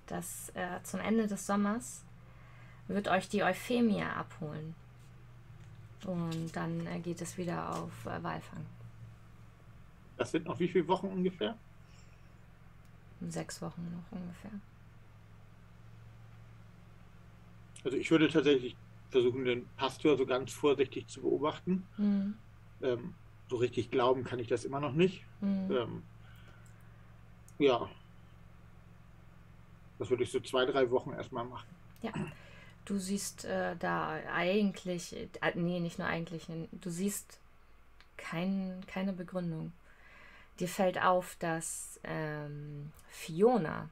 dass äh, zum Ende des Sommers wird euch die Euphemia abholen. Und dann äh, geht es wieder auf äh, Walfang. Das sind noch wie viele Wochen ungefähr? sechs Wochen noch ungefähr. Also ich würde tatsächlich versuchen, den Pastor so ganz vorsichtig zu beobachten. Mhm. Ähm, so richtig glauben kann ich das immer noch nicht. Mhm. Ähm, ja. Das würde ich so zwei, drei Wochen erstmal machen. Ja. Du siehst äh, da eigentlich, äh, nee, nicht nur eigentlich, du siehst kein, keine Begründung. Dir fällt auf, dass ähm, Fiona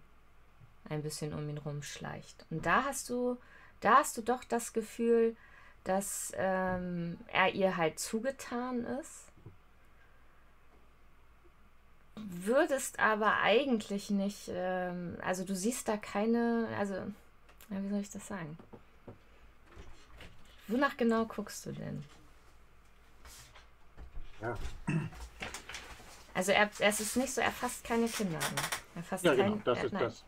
ein bisschen um ihn rumschleicht. Und da hast du, da hast du doch das Gefühl, dass ähm, er ihr halt zugetan ist. Würdest aber eigentlich nicht, ähm, also du siehst da keine, also, ja, wie soll ich das sagen? Wonach genau guckst du denn? Ja. Also er, es ist nicht so, er fasst keine Kinder an. Er fasst ja, genau, das er, ist nein. das.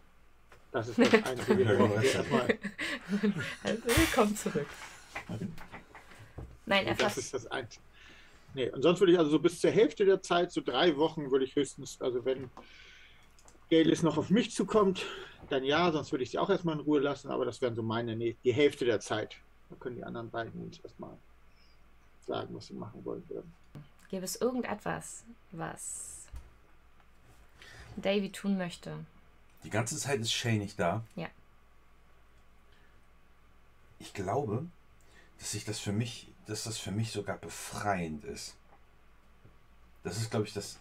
Das ist das einzige. <laughs> <laughs> Also willkommen zurück. Nein, er fasst. Das ist das einzige. Nee, und sonst würde ich also so bis zur Hälfte der Zeit, so drei Wochen, würde ich höchstens, also wenn Galis noch auf mich zukommt, dann ja, sonst würde ich sie auch erstmal in Ruhe lassen, aber das wären so meine, nee, die Hälfte der Zeit. Da können die anderen beiden uns erstmal sagen, was sie machen wollen würden. Gäbe es irgendetwas, was Davy tun möchte? Die ganze Zeit ist Shay nicht da. Ja. Ich glaube, dass sich das für mich, dass das für mich sogar befreiend ist. Das ist, glaube ich, das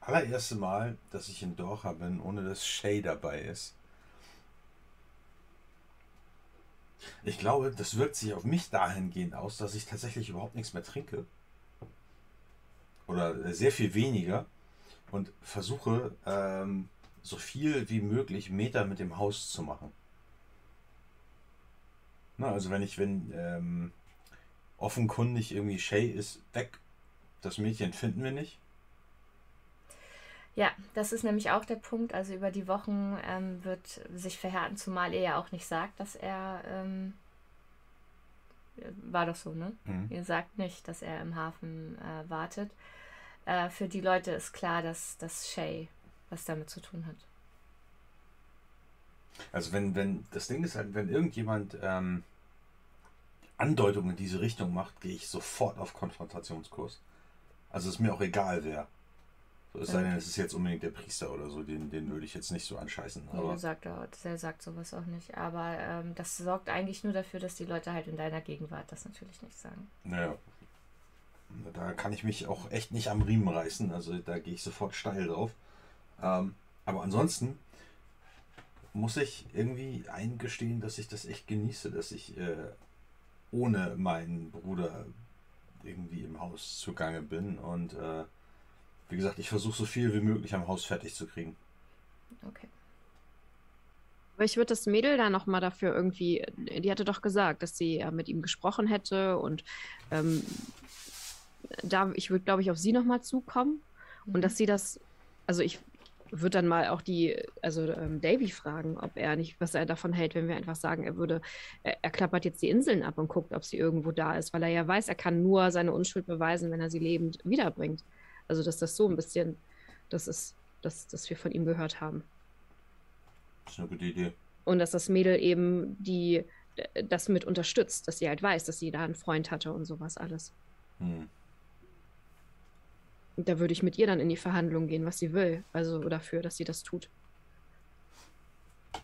allererste Mal, dass ich in Dorcha bin, ohne dass Shay dabei ist. Ich glaube, das wirkt sich auf mich dahingehend aus, dass ich tatsächlich überhaupt nichts mehr trinke oder sehr viel weniger und versuche ähm, so viel wie möglich Meter mit dem Haus zu machen. Na, also wenn ich, wenn ähm, offenkundig irgendwie Shay ist weg, das Mädchen finden wir nicht. Ja, das ist nämlich auch der Punkt. Also über die Wochen ähm, wird sich verhärten, zumal er ja auch nicht sagt, dass er ähm, war doch so, ne? Mhm. Ihr sagt nicht, dass er im Hafen äh, wartet. Äh, für die Leute ist klar, dass, dass Shay was damit zu tun hat. Also wenn, wenn, das Ding ist halt, wenn irgendjemand ähm, Andeutungen in diese Richtung macht, gehe ich sofort auf Konfrontationskurs. Also ist mir auch egal wer. So, es sei denn, es ist jetzt unbedingt der Priester oder so, den, den würde ich jetzt nicht so anscheißen. Aber nee, sagt er, der sagt sowas auch nicht. Aber ähm, das sorgt eigentlich nur dafür, dass die Leute halt in deiner Gegenwart das natürlich nicht sagen. Naja, da kann ich mich auch echt nicht am Riemen reißen. Also da gehe ich sofort steil drauf. Ähm, aber ansonsten muss ich irgendwie eingestehen, dass ich das echt genieße, dass ich äh, ohne meinen Bruder irgendwie im Haus zugange bin. Und äh, wie gesagt, ich versuche so viel wie möglich am Haus fertig zu kriegen. Okay. Aber ich würde das Mädel da nochmal dafür irgendwie, die hatte doch gesagt, dass sie ja mit ihm gesprochen hätte und ähm, da, ich würde, glaube ich, auf sie nochmal zukommen mhm. und dass mhm. sie das, also ich würde dann mal auch die, also ähm, Davy fragen, ob er nicht, was er davon hält, wenn wir einfach sagen, er würde, er, er, klappert jetzt die Inseln ab und guckt, ob sie irgendwo da ist, weil er ja weiß, er kann nur seine Unschuld beweisen, wenn er sie lebend wiederbringt. Also dass das so ein bisschen, das ist, dass, dass wir von ihm gehört haben. Das ist eine gute Idee. Und dass das Mädel eben die, das mit unterstützt, dass sie halt weiß, dass sie da einen Freund hatte und sowas alles. Hm da würde ich mit ihr dann in die Verhandlung gehen, was sie will. Also dafür, dass sie das tut.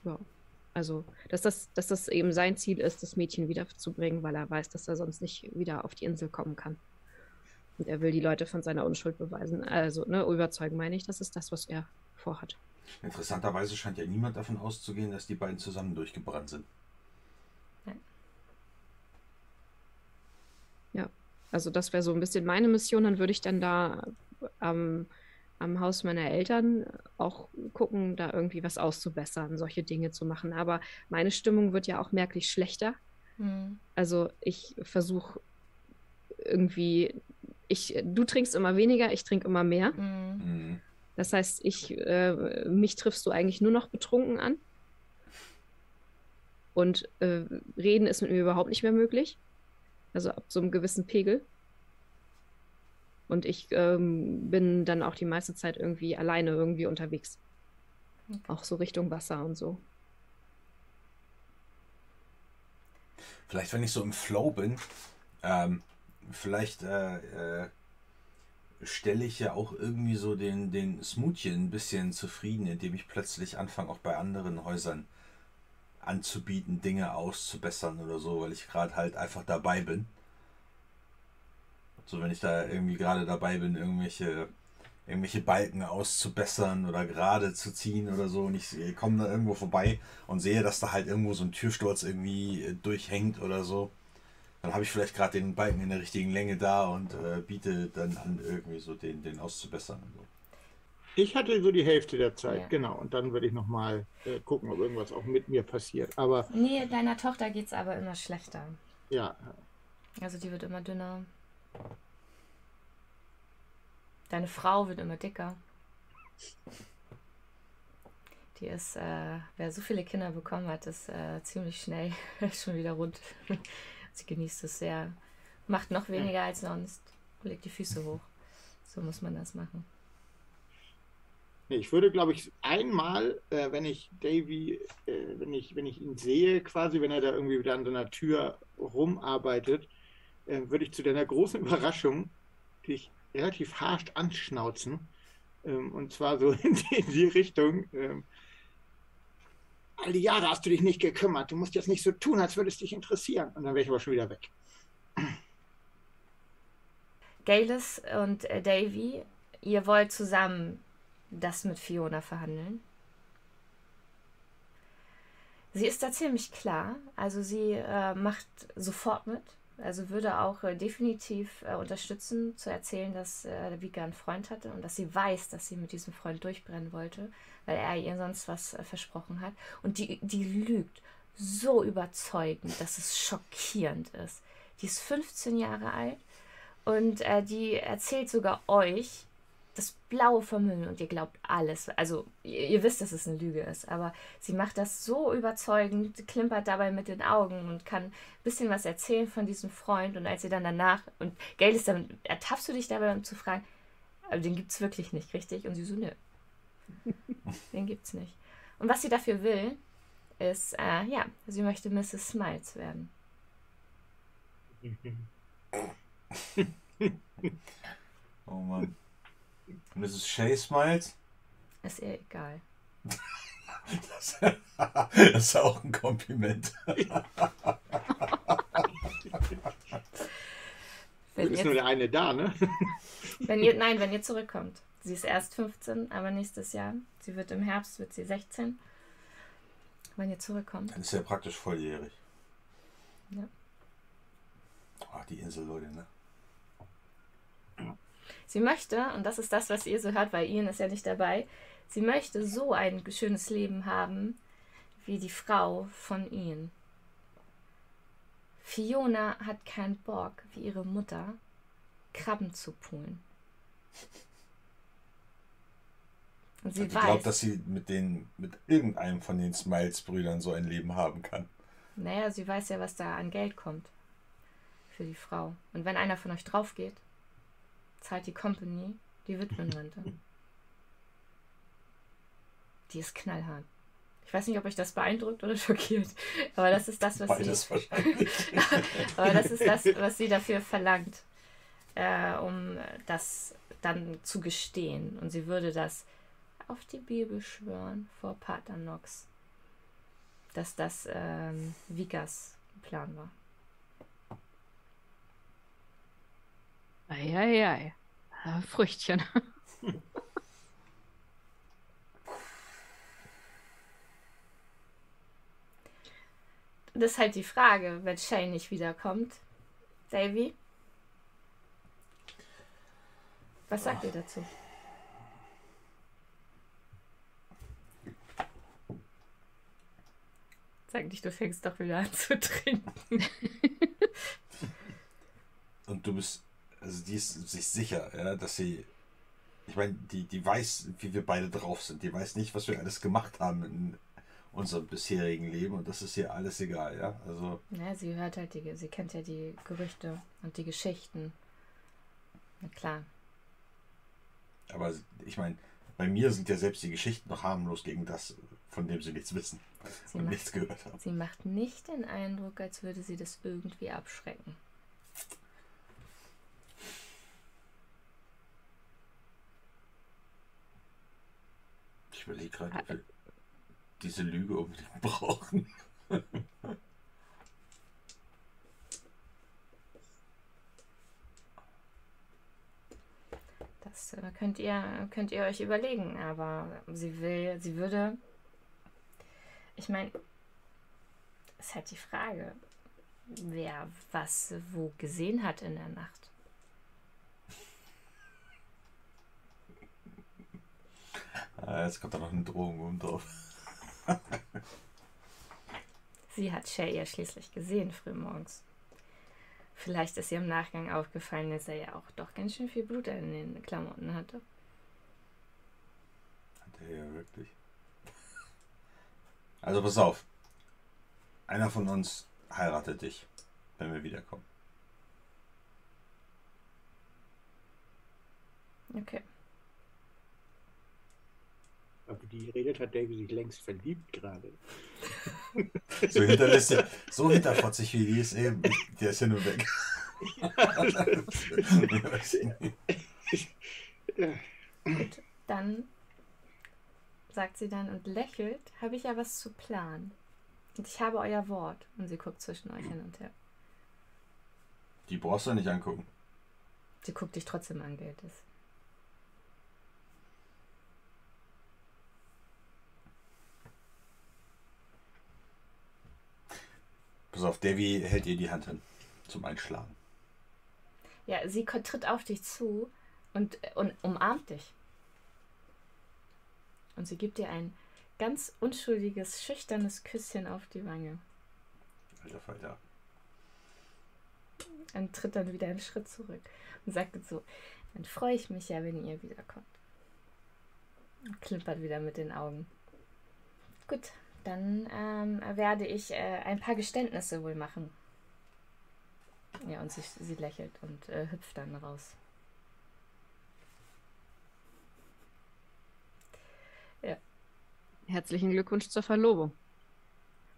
Ja. Also, dass das, dass das eben sein Ziel ist, das Mädchen wiederzubringen, weil er weiß, dass er sonst nicht wieder auf die Insel kommen kann. Und er will die Leute von seiner Unschuld beweisen. Also, ne, überzeugen meine ich, das ist das, was er vorhat. Interessanterweise scheint ja niemand davon auszugehen, dass die beiden zusammen durchgebrannt sind. Ja. Ja. Also das wäre so ein bisschen meine Mission. Dann würde ich dann da am, am Haus meiner Eltern auch gucken, da irgendwie was auszubessern, solche Dinge zu machen. Aber meine Stimmung wird ja auch merklich schlechter. Mhm. Also ich versuche irgendwie, ich, du trinkst immer weniger, ich trinke immer mehr. Mhm. mhm. Das heißt, ich, äh, mich triffst du eigentlich nur noch betrunken an. Und äh, reden ist mit mir überhaupt nicht mehr möglich. Also ab so einem gewissen Pegel. Und ich ähm, bin dann auch die meiste Zeit irgendwie alleine irgendwie unterwegs. Auch so Richtung Wasser und so. Vielleicht, wenn ich so im Flow bin, ähm, vielleicht äh, äh, stelle ich ja auch irgendwie so den, den Smoothie ein bisschen zufrieden, indem ich plötzlich anfange, auch bei anderen Häusern anzubieten, Dinge auszubessern oder so, weil ich gerade halt einfach dabei bin. So, wenn ich da irgendwie gerade dabei bin, irgendwelche, irgendwelche Balken auszubessern oder gerade zu ziehen oder so und ich komme da irgendwo vorbei und sehe, dass da halt irgendwo so ein Türsturz irgendwie äh, durchhängt oder so dann habe ich vielleicht gerade den Balken in der richtigen Länge da und äh, biete dann an, irgendwie so den, den auszubessern. So. Ich hatte so die Hälfte der Zeit, ja. genau. Und dann würde ich nochmal äh, gucken, ob irgendwas auch mit mir passiert. Aber. Nee, deiner Tochter geht es aber immer schlechter. Ja. Also die wird immer dünner. Deine Frau wird immer dicker. Die ist, äh, wer so viele Kinder bekommen hat, ist äh, ziemlich schnell <laughs> schon wieder rund. Sie genießt es sehr. Macht noch weniger als sonst. Legt die Füße hoch. So muss man das machen. Ich würde, glaube ich, einmal, äh, wenn ich Davy, äh, wenn, ich, wenn ich ihn sehe, quasi, wenn er da irgendwie wieder an so einer Tür rumarbeitet, äh, würde ich zu deiner großen <laughs> Überraschung dich relativ harsch anschnauzen. Ähm, und zwar so <laughs> in die, in die Richtung, ähm, all die Jahre hast du dich nicht gekümmert. Du musst jetzt nicht so tun, als würde es dich interessieren. Und dann wäre ich aber schon wieder weg. Galis und äh, Davy, ihr wollt zusammen das mit Fiona verhandeln. Sie ist da ziemlich klar. Also sie äh, macht sofort mit. Also würde auch äh, definitiv äh, unterstützen, zu erzählen, dass äh, Vika einen Freund hatte und dass sie weiß, dass sie mit diesem Freund durchbrennen wollte weil er ihr sonst was äh, versprochen hat. Und die, die lügt so überzeugend, dass es schockierend ist. Die ist 15 Jahre alt und äh, die erzählt sogar euch das Blaue vom Himmel und ihr glaubt alles. Also ihr, ihr, wisst, dass es eine Lüge ist, aber sie macht das so überzeugend, klimpert dabei mit den Augen und kann ein bisschen was erzählen von diesem Freund. Und als sie dann danach, und Gail ist dann, ertappst du dich dabei, um zu fragen, aber den gibt es wirklich nicht, richtig? Und sie so, nö. <laughs> Den gibt's nicht. Und was sie dafür will, ist, äh, ja, sie möchte Mrs. Smiles werden. <laughs> oh Mann. Mrs. Shay Smiles? Ist ihr egal. Das, <laughs> das ist auch ein Kompliment. <laughs> Wenn ist nur der eine da, ne? <laughs> Wenn ihr, nein, wenn ihr zurückkommt. Sie ist erst 15, aber nächstes Jahr. Sie wird im Herbst, wird sie 16. Wenn ihr zurückkommt. Dann ist ja praktisch volljährig. Ja. Ach, die Insel, Leute, ne? Sie möchte, und das ist das, was ihr so hört, weil Ian ist ja nicht dabei, sie möchte so ein schönes Leben haben, wie die Frau von Ian. Fiona hat keinen Bock, wie ihre Mutter, Krabben zu poolen. Und sie also ich glaube, dass sie mit, den, mit irgendeinem von den Smiles-Brüdern so ein Leben haben kann. Naja, sie weiß ja, was da an Geld kommt. Für die Frau. Und wenn einer von euch drauf geht, zahlt die Company die Witwenrente. die ist knallhart. Ich weiß nicht, ob euch das beeindruckt oder <laughs> schockiert, aber das ist das, was Beides sie. <laughs> Aber das ist das, was sie dafür verlangt, äh, um das dann zu gestehen. Und sie würde das auf die Bibel schwören vor Pater Nox, dass das ähm, Vikas Plan war. Eieiei. Früchtchen. <laughs> Das ist halt die Frage, wenn Shane nicht wiederkommt. Davy? Was sagt Ach. ihr dazu? Sag nicht, du fängst doch wieder an zu trinken. Und du bist, also die ist sich sicher, ja, dass sie, ich meine, die, die weiß, wie wir beide drauf sind. Die weiß nicht, was wir alles gemacht haben in unserem bisherigen Leben und das ist ihr alles egal, ja. Also. Ja, sie hört halt die, sie kennt ja die Gerüchte und die Geschichten. Na klar. Aber ich meine, bei mir sind ja selbst die Geschichten noch harmlos gegen das, von dem sie nichts wissen sie und macht, nichts gehört haben. Sie macht nicht den Eindruck, als würde sie das irgendwie abschrecken. Ich überlege gerade, ob wir diese Lüge unbedingt <laughs> brauchen. Das äh, könnt ihr, könnt ihr euch überlegen, aber sie will, sie würde. Ich meine, ist halt die Frage, wer was wo gesehen hat in der Nacht. Ah, jetzt kommt da noch eine Drohung oben drauf. <laughs> Sie hat Shay ja schließlich gesehen frühmorgens. Vielleicht ist ihr im Nachgang aufgefallen, dass er ja auch doch ganz schön viel Blut in den Klamotten hatte. Hat er ja wirklich. Also pass auf. Einer von uns heiratet dich, wenn wir wiederkommen. Okay. Aber die redet, hat Davy sich längst verliebt gerade. So hinterlässt so hinterfotzig wie die ist eben. Der ist ja nur weg. Gut, dann sagt sie dann und lächelt, habe ich ja was zu planen. Und ich habe euer Wort. Und sie guckt zwischen euch hin und her. Die brauchst du nicht angucken. Sie guckt dich trotzdem an, Geldes. Pass auf, Davy hält ihr die Hand hin zum Einschlagen. Ja, sie tritt auf dich zu und, und umarmt dich. Und sie gibt dir ein ganz unschuldiges, schüchternes Küsschen auf die Wange. Alter Falter. Und tritt dann wieder einen Schritt zurück und sagt so, dann freue ich mich ja, wenn ihr wiederkommt. Und klimpert wieder mit den Augen. Gut, dann ähm, werde ich äh, ein paar Geständnisse wohl machen. Ja, und sie, sie lächelt und äh, hüpft dann raus. Ja. Herzlichen Glückwunsch zur Verlobung.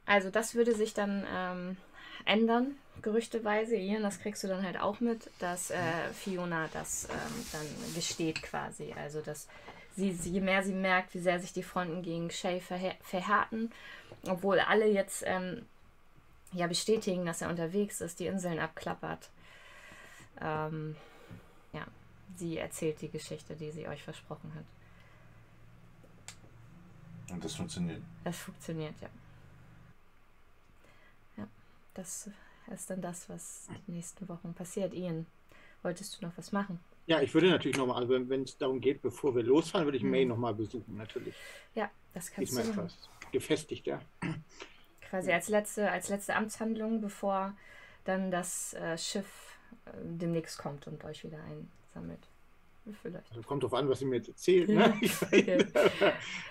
Also das würde sich dann ähm, ändern, gerüchteweise. Ian, das kriegst du dann halt auch mit, dass äh, Fiona das ähm, dann gesteht quasi. Also dass sie, je mehr sie merkt, wie sehr sich die Fronten gegen Shay verhärten, obwohl alle jetzt ähm, ja bestätigen, dass er unterwegs ist, die Inseln abklappert. Ähm, ja, sie erzählt die Geschichte, die sie euch versprochen hat. Und das funktioniert. Das funktioniert, ja. Ja, das ist dann das, was die nächsten Wochen passiert. Ian, wolltest du noch was machen? Ja, ich würde natürlich nochmal, also wenn es darum geht, bevor wir losfahren, würde ich May mhm. nochmal besuchen, natürlich. Ja, das kannst Diesmal du. Diesmal etwas gefestigter. Quasi als letzte, als letzte Amtshandlung, bevor dann das äh, Schiff äh, demnächst kommt und euch wieder einsammelt. Vielleicht. Also kommt drauf an, was sie mir jetzt erzählt. Ne? <laughs> okay.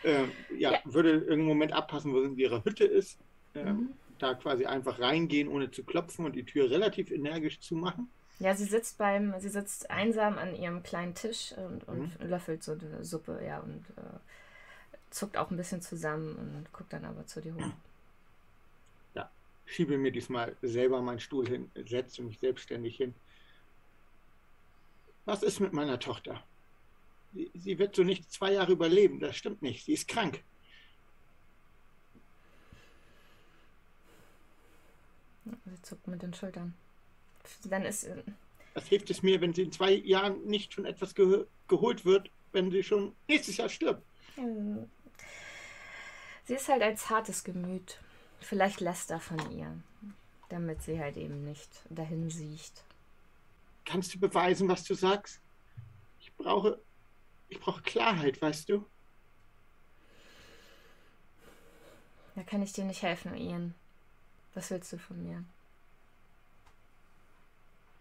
ähm, ja, ja, würde irgendeinen Moment abpassen, wo sie in ihrer Hütte ist. Ähm, mhm. Da quasi einfach reingehen, ohne zu klopfen und die Tür relativ energisch zu machen. Ja, sie sitzt beim, sie sitzt einsam an ihrem kleinen Tisch und, und mhm. löffelt so eine Suppe, ja, und äh, zuckt auch ein bisschen zusammen und guckt dann aber zu dir hoch. Ja, schiebe mir diesmal selber meinen Stuhl hin, setze mich selbstständig hin. Was ist mit meiner Tochter? Sie, sie wird so nicht zwei Jahre überleben, das stimmt nicht. Sie ist krank. Sie zuckt mit den Schultern dann ist. Äh, Was hilft es mir, wenn sie in zwei Jahren nicht schon etwas ge geholt wird, wenn sie schon nächstes Jahr stirbt? Hm. Sie ist halt ein zartes Gemüt. Vielleicht lässt er von ihr, damit sie halt eben nicht dahin sieht. Kannst du beweisen, was du sagst? Ich brauche, ich brauche Klarheit, weißt du? Da kann ich dir nicht helfen, Ian. Was willst du von mir?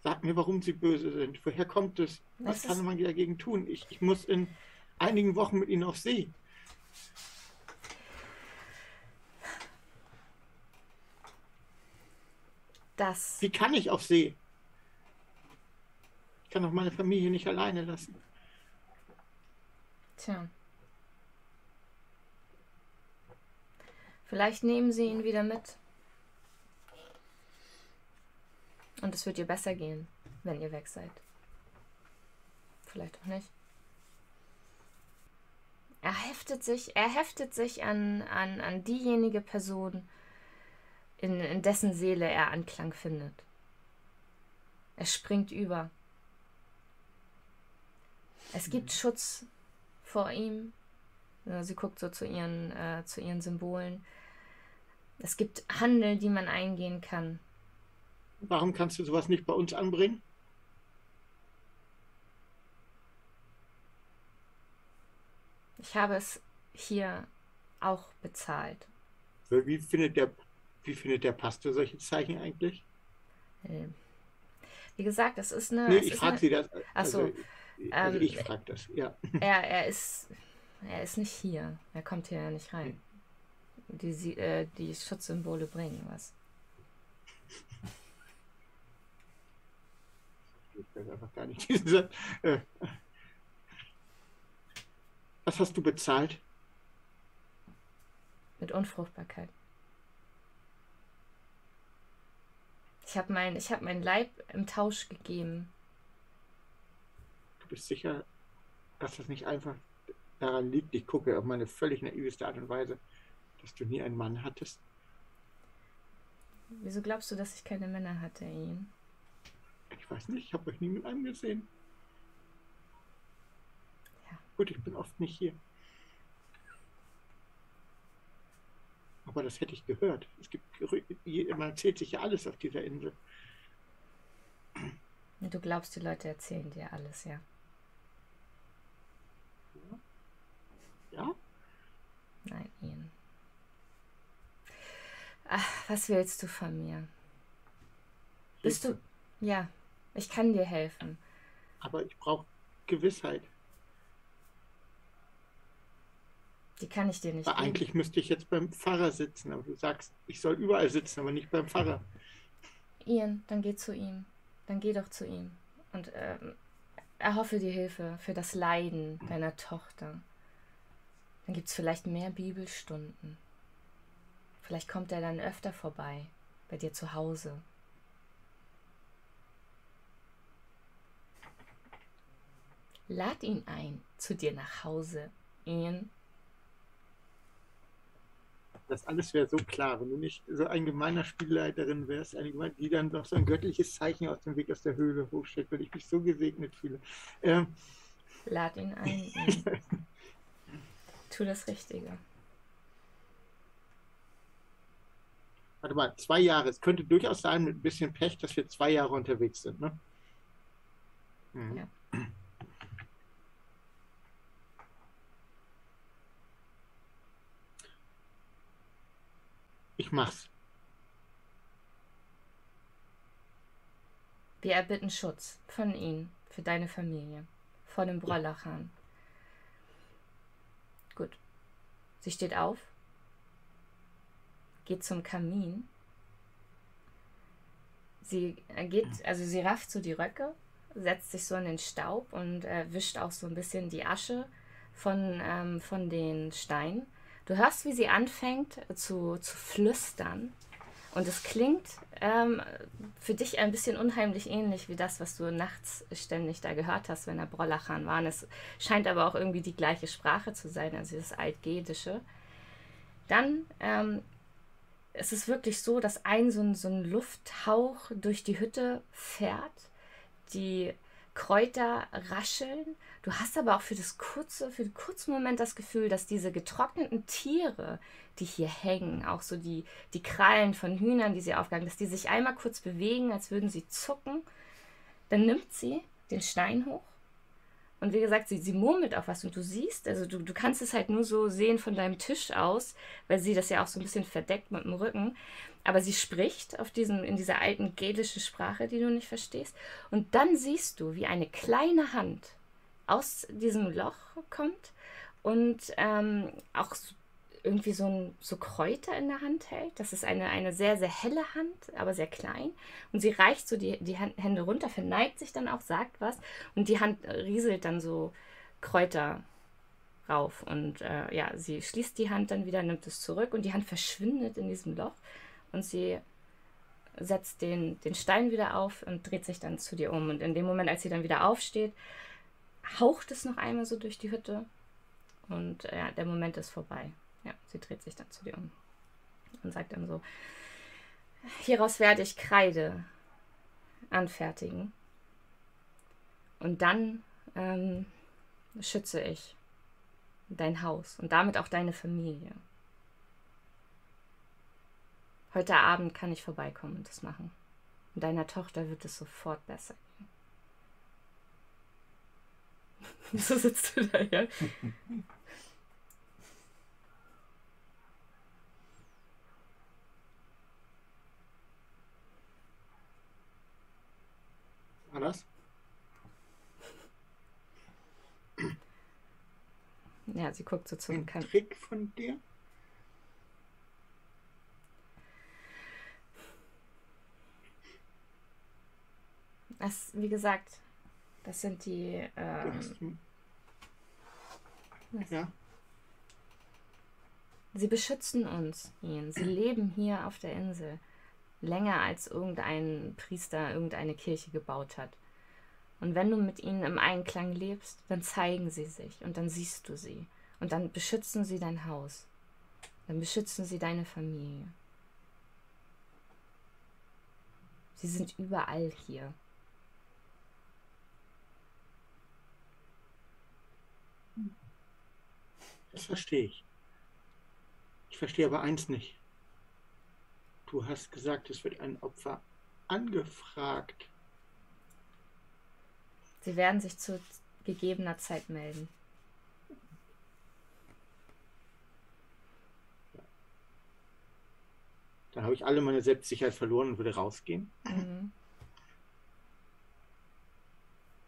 Sag mir, warum sie böse sind. Woher kommt es? Was, Was kann man dagegen tun? Ich, ich muss in einigen Wochen mit ihnen auf See. Das. Wie kann ich auf See? Ich kann auch meine Familie nicht alleine lassen. Tja. Vielleicht nehmen sie ihn wieder mit. Und es wird ihr besser gehen, wenn ihr weg seid. Vielleicht auch nicht. Er heftet sich, er heftet sich an, an, an diejenige Person, in, in dessen Seele er Anklang findet. Er springt über. Es gibt mhm. Schutz vor ihm. Sie guckt so zu ihren, äh, zu ihren Symbolen. Es gibt Handel, die man eingehen kann. Warum kannst du sowas nicht bei uns anbringen? Ich habe es hier auch bezahlt. Wie findet der, wie findet der Pastor solche Zeichen eigentlich? Ähm, wie gesagt, es ist eine. Nee, ich frage Sie das. Achso. Also, also ähm, ich frage das, ja. <laughs> Er, er, ist, er ist nicht hier. Er kommt hier ja nicht rein. Die, äh, die Schutzsymbole bringen was. Ich weiß einfach gar nicht <laughs> diesen äh, was hast du bezahlt? Mit Unfruchtbarkeit. Ich habe mein, hab meinen Leib im Tausch gegeben. Du bist sicher, dass das nicht einfach daran liegt? Ich gucke auf meine völlig naiveste Art und Weise, dass du nie einen Mann hattest. Wieso glaubst du, dass ich keine Männer hatte, Ian? Ich weiß nicht, ich habe euch nie mit einem gesehen. Gut, ich bin oft nicht hier. Aber das hätte ich gehört. Es gibt, man erzählt sich ja alles auf dieser Insel. Du glaubst, die Leute erzählen dir alles, ja? Ja? Nein, Ian. Ach, was willst du von mir? Bist du. Ja, ich kann dir helfen. Aber ich brauche Gewissheit. Die kann ich dir nicht. Aber eigentlich müsste ich jetzt beim Pfarrer sitzen, aber du sagst, ich soll überall sitzen, aber nicht beim Pfarrer. Ian, dann geh zu ihm. Dann geh doch zu ihm. Und ähm, erhoffe dir Hilfe für das Leiden deiner Tochter. Dann gibt es vielleicht mehr Bibelstunden. Vielleicht kommt er dann öfter vorbei, bei dir zu Hause. Lad ihn ein zu dir nach Hause, Ian das alles wäre so klar, wenn du nicht so ein gemeiner Spielleiterin wärst, eine die dann noch so ein göttliches Zeichen aus dem Weg aus der Höhle hochstellt, weil ich mich so gesegnet fühle. Ähm, Lad ihn ein. <laughs> tu das Richtige. Warte mal, zwei Jahre. Es könnte durchaus sein, mit ein bisschen Pech, dass wir zwei Jahre unterwegs sind, ne? Mhm. Ja. Ich mach's. Wir erbitten Schutz von Ihnen, für deine Familie, vor dem Brollachan. Gut. Sie steht auf, geht zum Kamin. Sie geht, also sie rafft so die Röcke, setzt sich so in den Staub und äh, wischt auch so ein bisschen die Asche von, ähm, von den Steinen Du hörst, wie sie anfängt zu, zu flüstern. Und es klingt ähm, für dich ein bisschen unheimlich ähnlich wie das, was du nachts ständig da gehört hast, wenn er Brollachan war. Und es scheint aber auch irgendwie die gleiche Sprache zu sein, also das Altgedische. Dann ähm, es ist wirklich so, dass ein so, ein so ein Lufthauch durch die Hütte fährt. Die Kräuter rascheln. Du hast aber auch für das kurze, für den kurzen Moment das Gefühl, dass diese getrockneten Tiere, die hier hängen, auch so die, die Krallen von Hühnern, die sie aufgaben, dass die sich einmal kurz bewegen, als würden sie zucken. Dann nimmt sie den Stein hoch und wie gesagt, sie, sie murmelt auch was und du siehst, also du, du kannst es halt nur so sehen von deinem Tisch aus, weil sie das ja auch so ein bisschen verdeckt mit dem Rücken. Aber sie spricht auf diesen, in dieser alten gälische Sprache, die du nicht verstehst. Und dann siehst du, wie eine kleine Hand aus diesem Loch kommt und ähm, auch irgendwie so, ein, so Kräuter in der Hand hält. Das ist eine, eine sehr, sehr helle Hand, aber sehr klein. Und sie reicht so die, die Hände runter, verneigt sich dann auch, sagt was. Und die Hand rieselt dann so Kräuter rauf. Und äh, ja, sie schließt die Hand dann wieder, nimmt es zurück und die Hand verschwindet in diesem Loch und sie setzt den, den Stein wieder auf und dreht sich dann zu dir um. Und in dem Moment, als sie dann wieder aufsteht, haucht es noch einmal so durch die Hütte und ja, der Moment ist vorbei. Ja, sie dreht sich dann zu dir um und sagt dann so, hieraus werde ich Kreide anfertigen. Und dann ähm, schütze ich dein Haus und damit auch deine Familie. Heute Abend kann ich vorbeikommen und das machen. Und deiner Tochter wird es sofort besser gehen. <laughs> so sitzt du da, ja? <laughs> War das? Ja, sie guckt so zum Ein Trick von dir? Das, wie gesagt, das sind die. Ähm, ja. Sie beschützen uns, Ian. Sie leben hier auf der Insel. Länger als irgendein Priester irgendeine Kirche gebaut hat. Und wenn du mit ihnen im Einklang lebst, dann zeigen sie sich und dann siehst du sie. Und dann beschützen sie dein Haus. Dann beschützen sie deine Familie. Sie sind überall hier. Das verstehe ich. Ich verstehe aber eins nicht. Du hast gesagt, es wird ein Opfer angefragt. Sie werden sich zu gegebener Zeit melden. Dann habe ich alle meine Selbstsicherheit verloren und würde rausgehen. Mhm.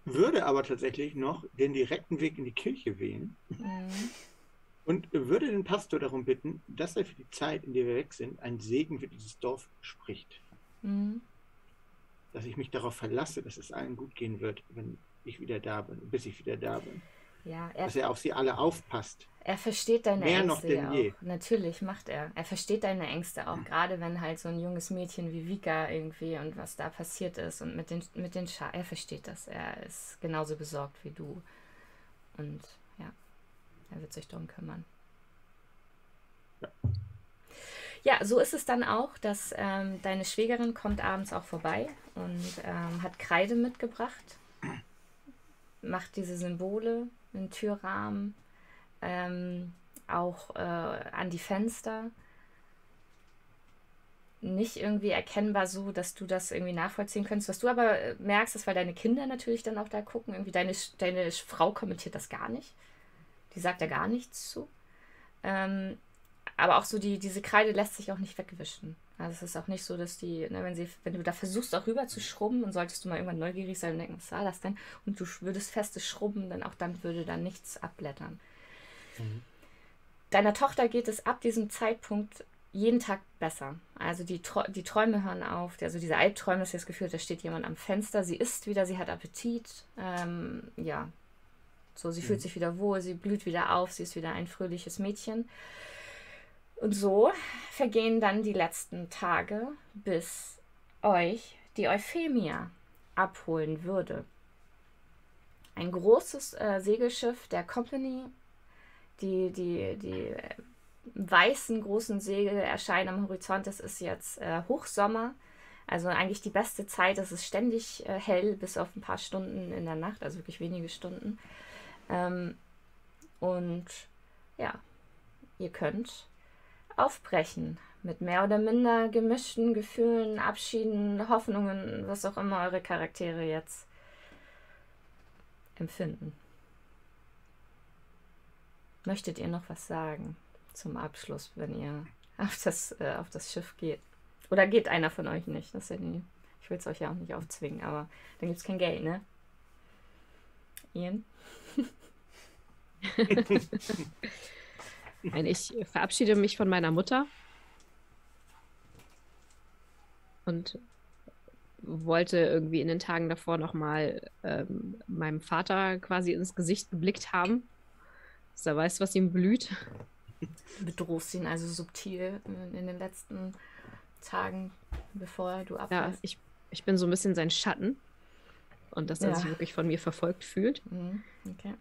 Würde aber tatsächlich noch den direkten Weg in die Kirche wählen. Mhm. Und würde den Pastor darum bitten, dass er für die Zeit, in der wir weg sind, einen Segen für dieses Dorf spricht. Mhm. Dass ich mich darauf verlasse, dass es allen gut gehen wird, wenn ich wieder da bin, bis ich wieder da bin. Ja, er, dass er auf sie alle aufpasst. Er versteht deine Mehr Ängste. noch denn ja je. Auch. Natürlich macht er. Er versteht deine Ängste auch, mhm. gerade wenn halt so ein junges Mädchen wie Vika irgendwie und was da passiert ist und mit den, mit den Scha Er versteht das. Er ist genauso besorgt wie du. Und ja, er wird sich darum kümmern. Ja. Ja, so ist es dann auch, dass ähm, deine Schwägerin kommt abends auch vorbei und ähm, hat Kreide mitgebracht, macht diese Symbole, den Türrahmen, ähm, auch äh, an die Fenster. Nicht irgendwie erkennbar so, dass du das irgendwie nachvollziehen könntest. Was du aber äh, merkst, ist, weil deine Kinder natürlich dann auch da gucken, irgendwie deine, deine Frau kommentiert das gar nicht. Die sagt da gar nichts zu. Ähm, aber auch so die, diese Kreide lässt sich auch nicht wegwischen. Also es ist auch nicht so, dass die, ne, wenn sie, wenn du da versuchst auch rüber zu schrubben und solltest du mal irgendwann neugierig sein und denken, was war das denn? Und du würdest festes schrubben, dann auch dann würde da nichts abblättern. Mhm. Deiner Tochter geht es ab diesem Zeitpunkt jeden Tag besser. Also die, die Träume hören auf, also diese Albträume ist das Gefühl, da steht jemand am Fenster, sie isst wieder, sie hat Appetit, ähm, ja, so, sie mhm. fühlt sich wieder wohl, sie blüht wieder auf, sie ist wieder ein fröhliches Mädchen. Und so vergehen dann die letzten Tage, bis euch die Euphemia abholen würde. Ein großes äh, Segelschiff der Company, die, die, die äh, weißen großen Segel erscheinen am Horizont. Es ist jetzt äh, Hochsommer, also eigentlich die beste Zeit. Es ist ständig äh, hell, bis auf ein paar Stunden in der Nacht, also wirklich wenige Stunden. Ähm, und ja, ihr könnt aufbrechen. Mit mehr oder minder gemischten Gefühlen, Abschieden, Hoffnungen, was auch immer eure Charaktere jetzt empfinden. Möchtet ihr noch was sagen zum Abschluss, wenn ihr auf das, äh, auf das Schiff geht? Oder geht einer von euch nicht? Das ja die, ich will es euch ja auch nicht aufzwingen, aber dann gibt es kein Geld, ne? Ian? <laughs> <laughs> Nein, ich verabschiede mich von meiner Mutter und wollte irgendwie in den Tagen davor nochmal ähm, meinem Vater quasi ins Gesicht geblickt haben. Dass er weiß, was ihm blüht. Du bedrohst ihn also subtil in den letzten Tagen, bevor du ablässt. Ja, ich, ich bin so ein bisschen sein Schatten. Und dass er ja. sich wirklich von mir verfolgt fühlt. Mhm, okay.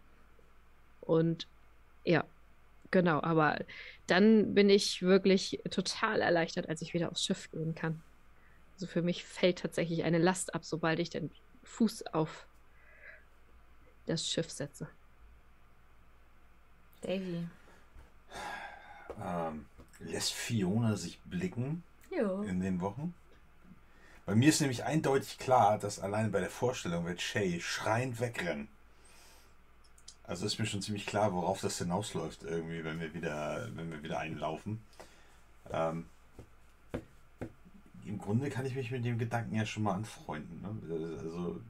Und ja, genau. Aber dann bin ich wirklich total erleichtert, als ich wieder aufs Schiff gehen kann. Also für mich fällt tatsächlich eine Last ab, sobald ich den Fuß auf das Schiff setze. Davy. Ähm, lässt Fiona sich blicken jo. in den Wochen? Bei mir ist nämlich eindeutig klar, dass alleine bei der Vorstellung wird Shay schreiend wegrennen. Also ist mir schon ziemlich klar, worauf das hinausläuft, irgendwie, wenn wir wieder, wenn wir wieder einlaufen. Ähm, Im Grunde kann ich mich mit dem Gedanken ja schon mal anfreunden. Ne? Also,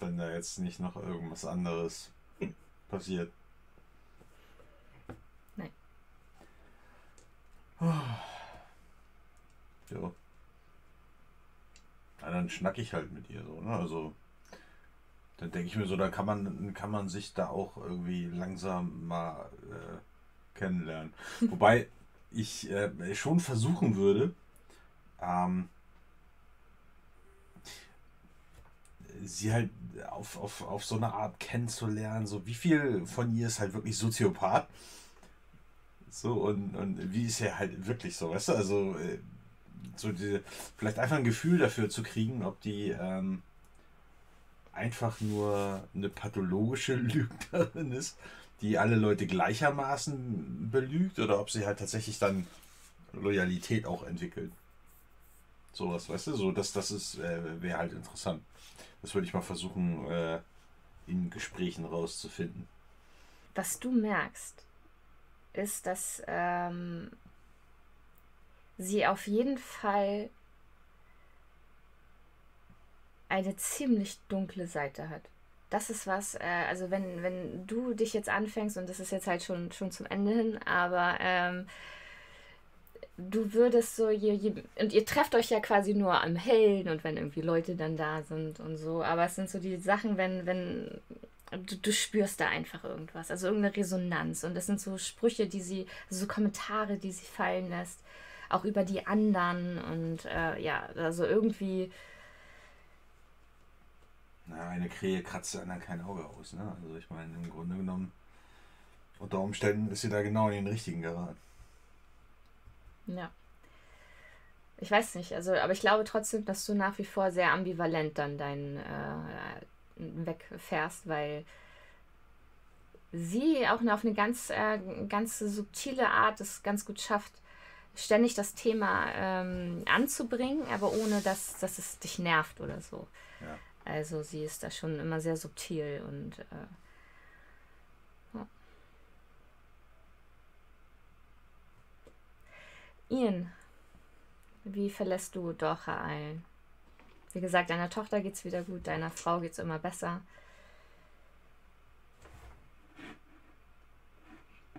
wenn da jetzt nicht noch irgendwas anderes passiert. Nein. Ja. Ja, dann schnack ich halt mit ihr so, ne? Also dann denke ich mir so, da kann man, kann man sich da auch irgendwie langsam mal äh, kennenlernen. <laughs> Wobei ich äh, schon versuchen würde, ähm, sie halt auf, auf, auf so eine Art kennenzulernen, so wie viel von ihr ist halt wirklich Soziopath. So, und, und wie ist er halt wirklich so, weißt du? Also, äh, so diese, vielleicht einfach ein Gefühl dafür zu kriegen, ob die ähm, einfach nur eine pathologische <laughs> Lügnerin ist, die alle Leute gleichermaßen belügt, oder ob sie halt tatsächlich dann Loyalität auch entwickelt. Sowas, weißt du, so das, das ist, äh, wäre halt interessant. Das würde ich mal versuchen, äh, in Gesprächen rauszufinden. Was du merkst, ist, dass ähm, sie auf jeden Fall eine ziemlich dunkle Seite hat. Das ist was, äh, also wenn, wenn du dich jetzt anfängst, und das ist jetzt halt schon, schon zum Ende hin, aber ähm, du würdest so, je, je, und ihr trefft euch ja quasi nur am Hellen und wenn irgendwie Leute dann da sind und so, aber es sind so die Sachen, wenn, wenn du, du spürst da einfach irgendwas, also irgendeine Resonanz und das sind so Sprüche, die sie, also so Kommentare, die sie fallen lässt, auch über die anderen und äh, ja, also irgendwie. Na, eine Krähe kratzt der anderen kein Auge aus, ne? Also ich meine, im Grunde genommen, unter Umständen ist sie da genau in den richtigen geraten. Ja. Ich weiß nicht, also, aber ich glaube trotzdem, dass du nach wie vor sehr ambivalent dann deinen äh, wegfährst, weil sie auch auf eine ganz, äh, ganz subtile Art es ganz gut schafft, ständig das Thema ähm, anzubringen, aber ohne dass, dass es dich nervt oder so. Ja. Also sie ist da schon immer sehr subtil und äh, ja. Ian, wie verlässt du Docha ein? Wie gesagt, deiner Tochter geht's wieder gut, deiner Frau geht's immer besser.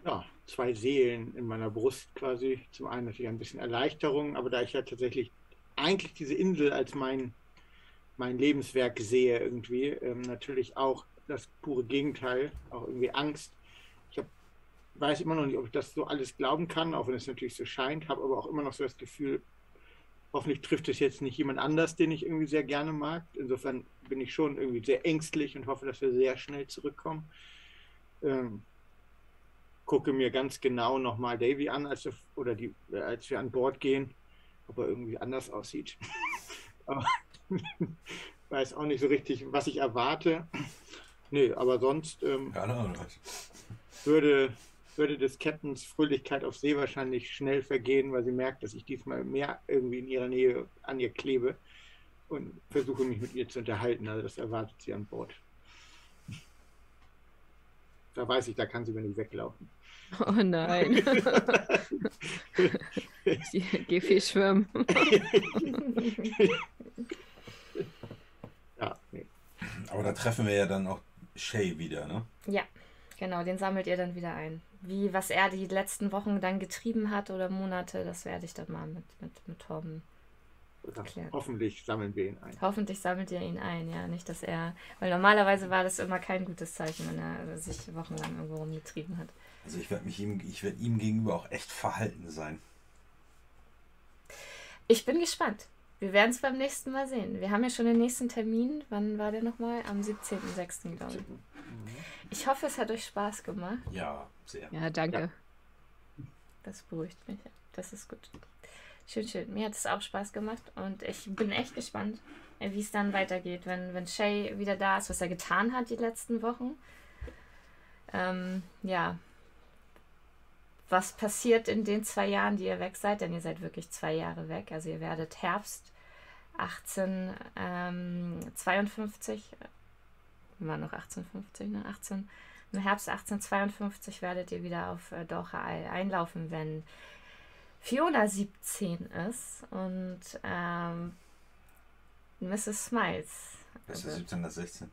Ja, zwei Seelen in meiner Brust quasi. Zum einen natürlich ein bisschen Erleichterung, aber da ich ja tatsächlich eigentlich diese Insel als mein, mein Lebenswerk sehe, irgendwie, ähm, natürlich auch das pure Gegenteil, auch irgendwie Angst. Ich hab, weiß immer noch nicht, ob ich das so alles glauben kann, auch wenn es natürlich so scheint, habe aber auch immer noch so das Gefühl, hoffentlich trifft es jetzt nicht jemand anders, den ich irgendwie sehr gerne mag. Insofern bin ich schon irgendwie sehr ängstlich und hoffe, dass wir sehr schnell zurückkommen. Ähm, gucke mir ganz genau nochmal Davy an, als wir, oder die, als wir an Bord gehen, ob er irgendwie anders aussieht. <laughs> aber <laughs> weiß auch nicht so richtig, was ich erwarte. Nee, aber sonst ähm, würde, würde des Captains Fröhlichkeit auf See wahrscheinlich schnell vergehen, weil sie merkt, dass ich diesmal mehr irgendwie in ihrer Nähe an ihr klebe und versuche mich mit ihr zu unterhalten. Also das erwartet sie an Bord. Da weiß ich, da kann sie mir nicht weglaufen. Oh nein. <laughs> <laughs> Geh viel schwimmen. Aber da treffen wir ja dann auch Shay wieder, ne? Ja, genau, den sammelt ihr dann wieder ein. Wie, was er die letzten Wochen dann getrieben hat oder Monate, das werde ich dann mal mit, mit, mit Torben Klärt. Hoffentlich sammeln wir ihn ein. Hoffentlich sammelt ihr ihn ein, ja. Nicht, dass er. Weil normalerweise war das immer kein gutes Zeichen, wenn er sich wochenlang irgendwo rumgetrieben hat. Also ich werde mich ihm, ich werde ihm gegenüber auch echt verhalten sein. Ich bin gespannt. Wir werden es beim nächsten Mal sehen. Wir haben ja schon den nächsten Termin. Wann war der nochmal? Am 17.06. glaube ich. Mhm. Ich hoffe, es hat euch Spaß gemacht. Ja, sehr. Ja, danke. Ja. Das beruhigt mich. Das ist gut. Schön, schön. Mir hat es auch Spaß gemacht und ich bin echt gespannt, wie es dann weitergeht, wenn, wenn Shay wieder da ist, was er getan hat die letzten Wochen. Ähm, ja. Was passiert in den zwei Jahren, die ihr weg seid? Denn ihr seid wirklich zwei Jahre weg. Also ihr werdet Herbst 1852, ähm, war noch 1850, ne? 18, Im Herbst 1852 werdet ihr wieder auf äh, Doha einlaufen, wenn Fiona 17 ist und ähm, Mrs. Smiles. Das 17 oder 16?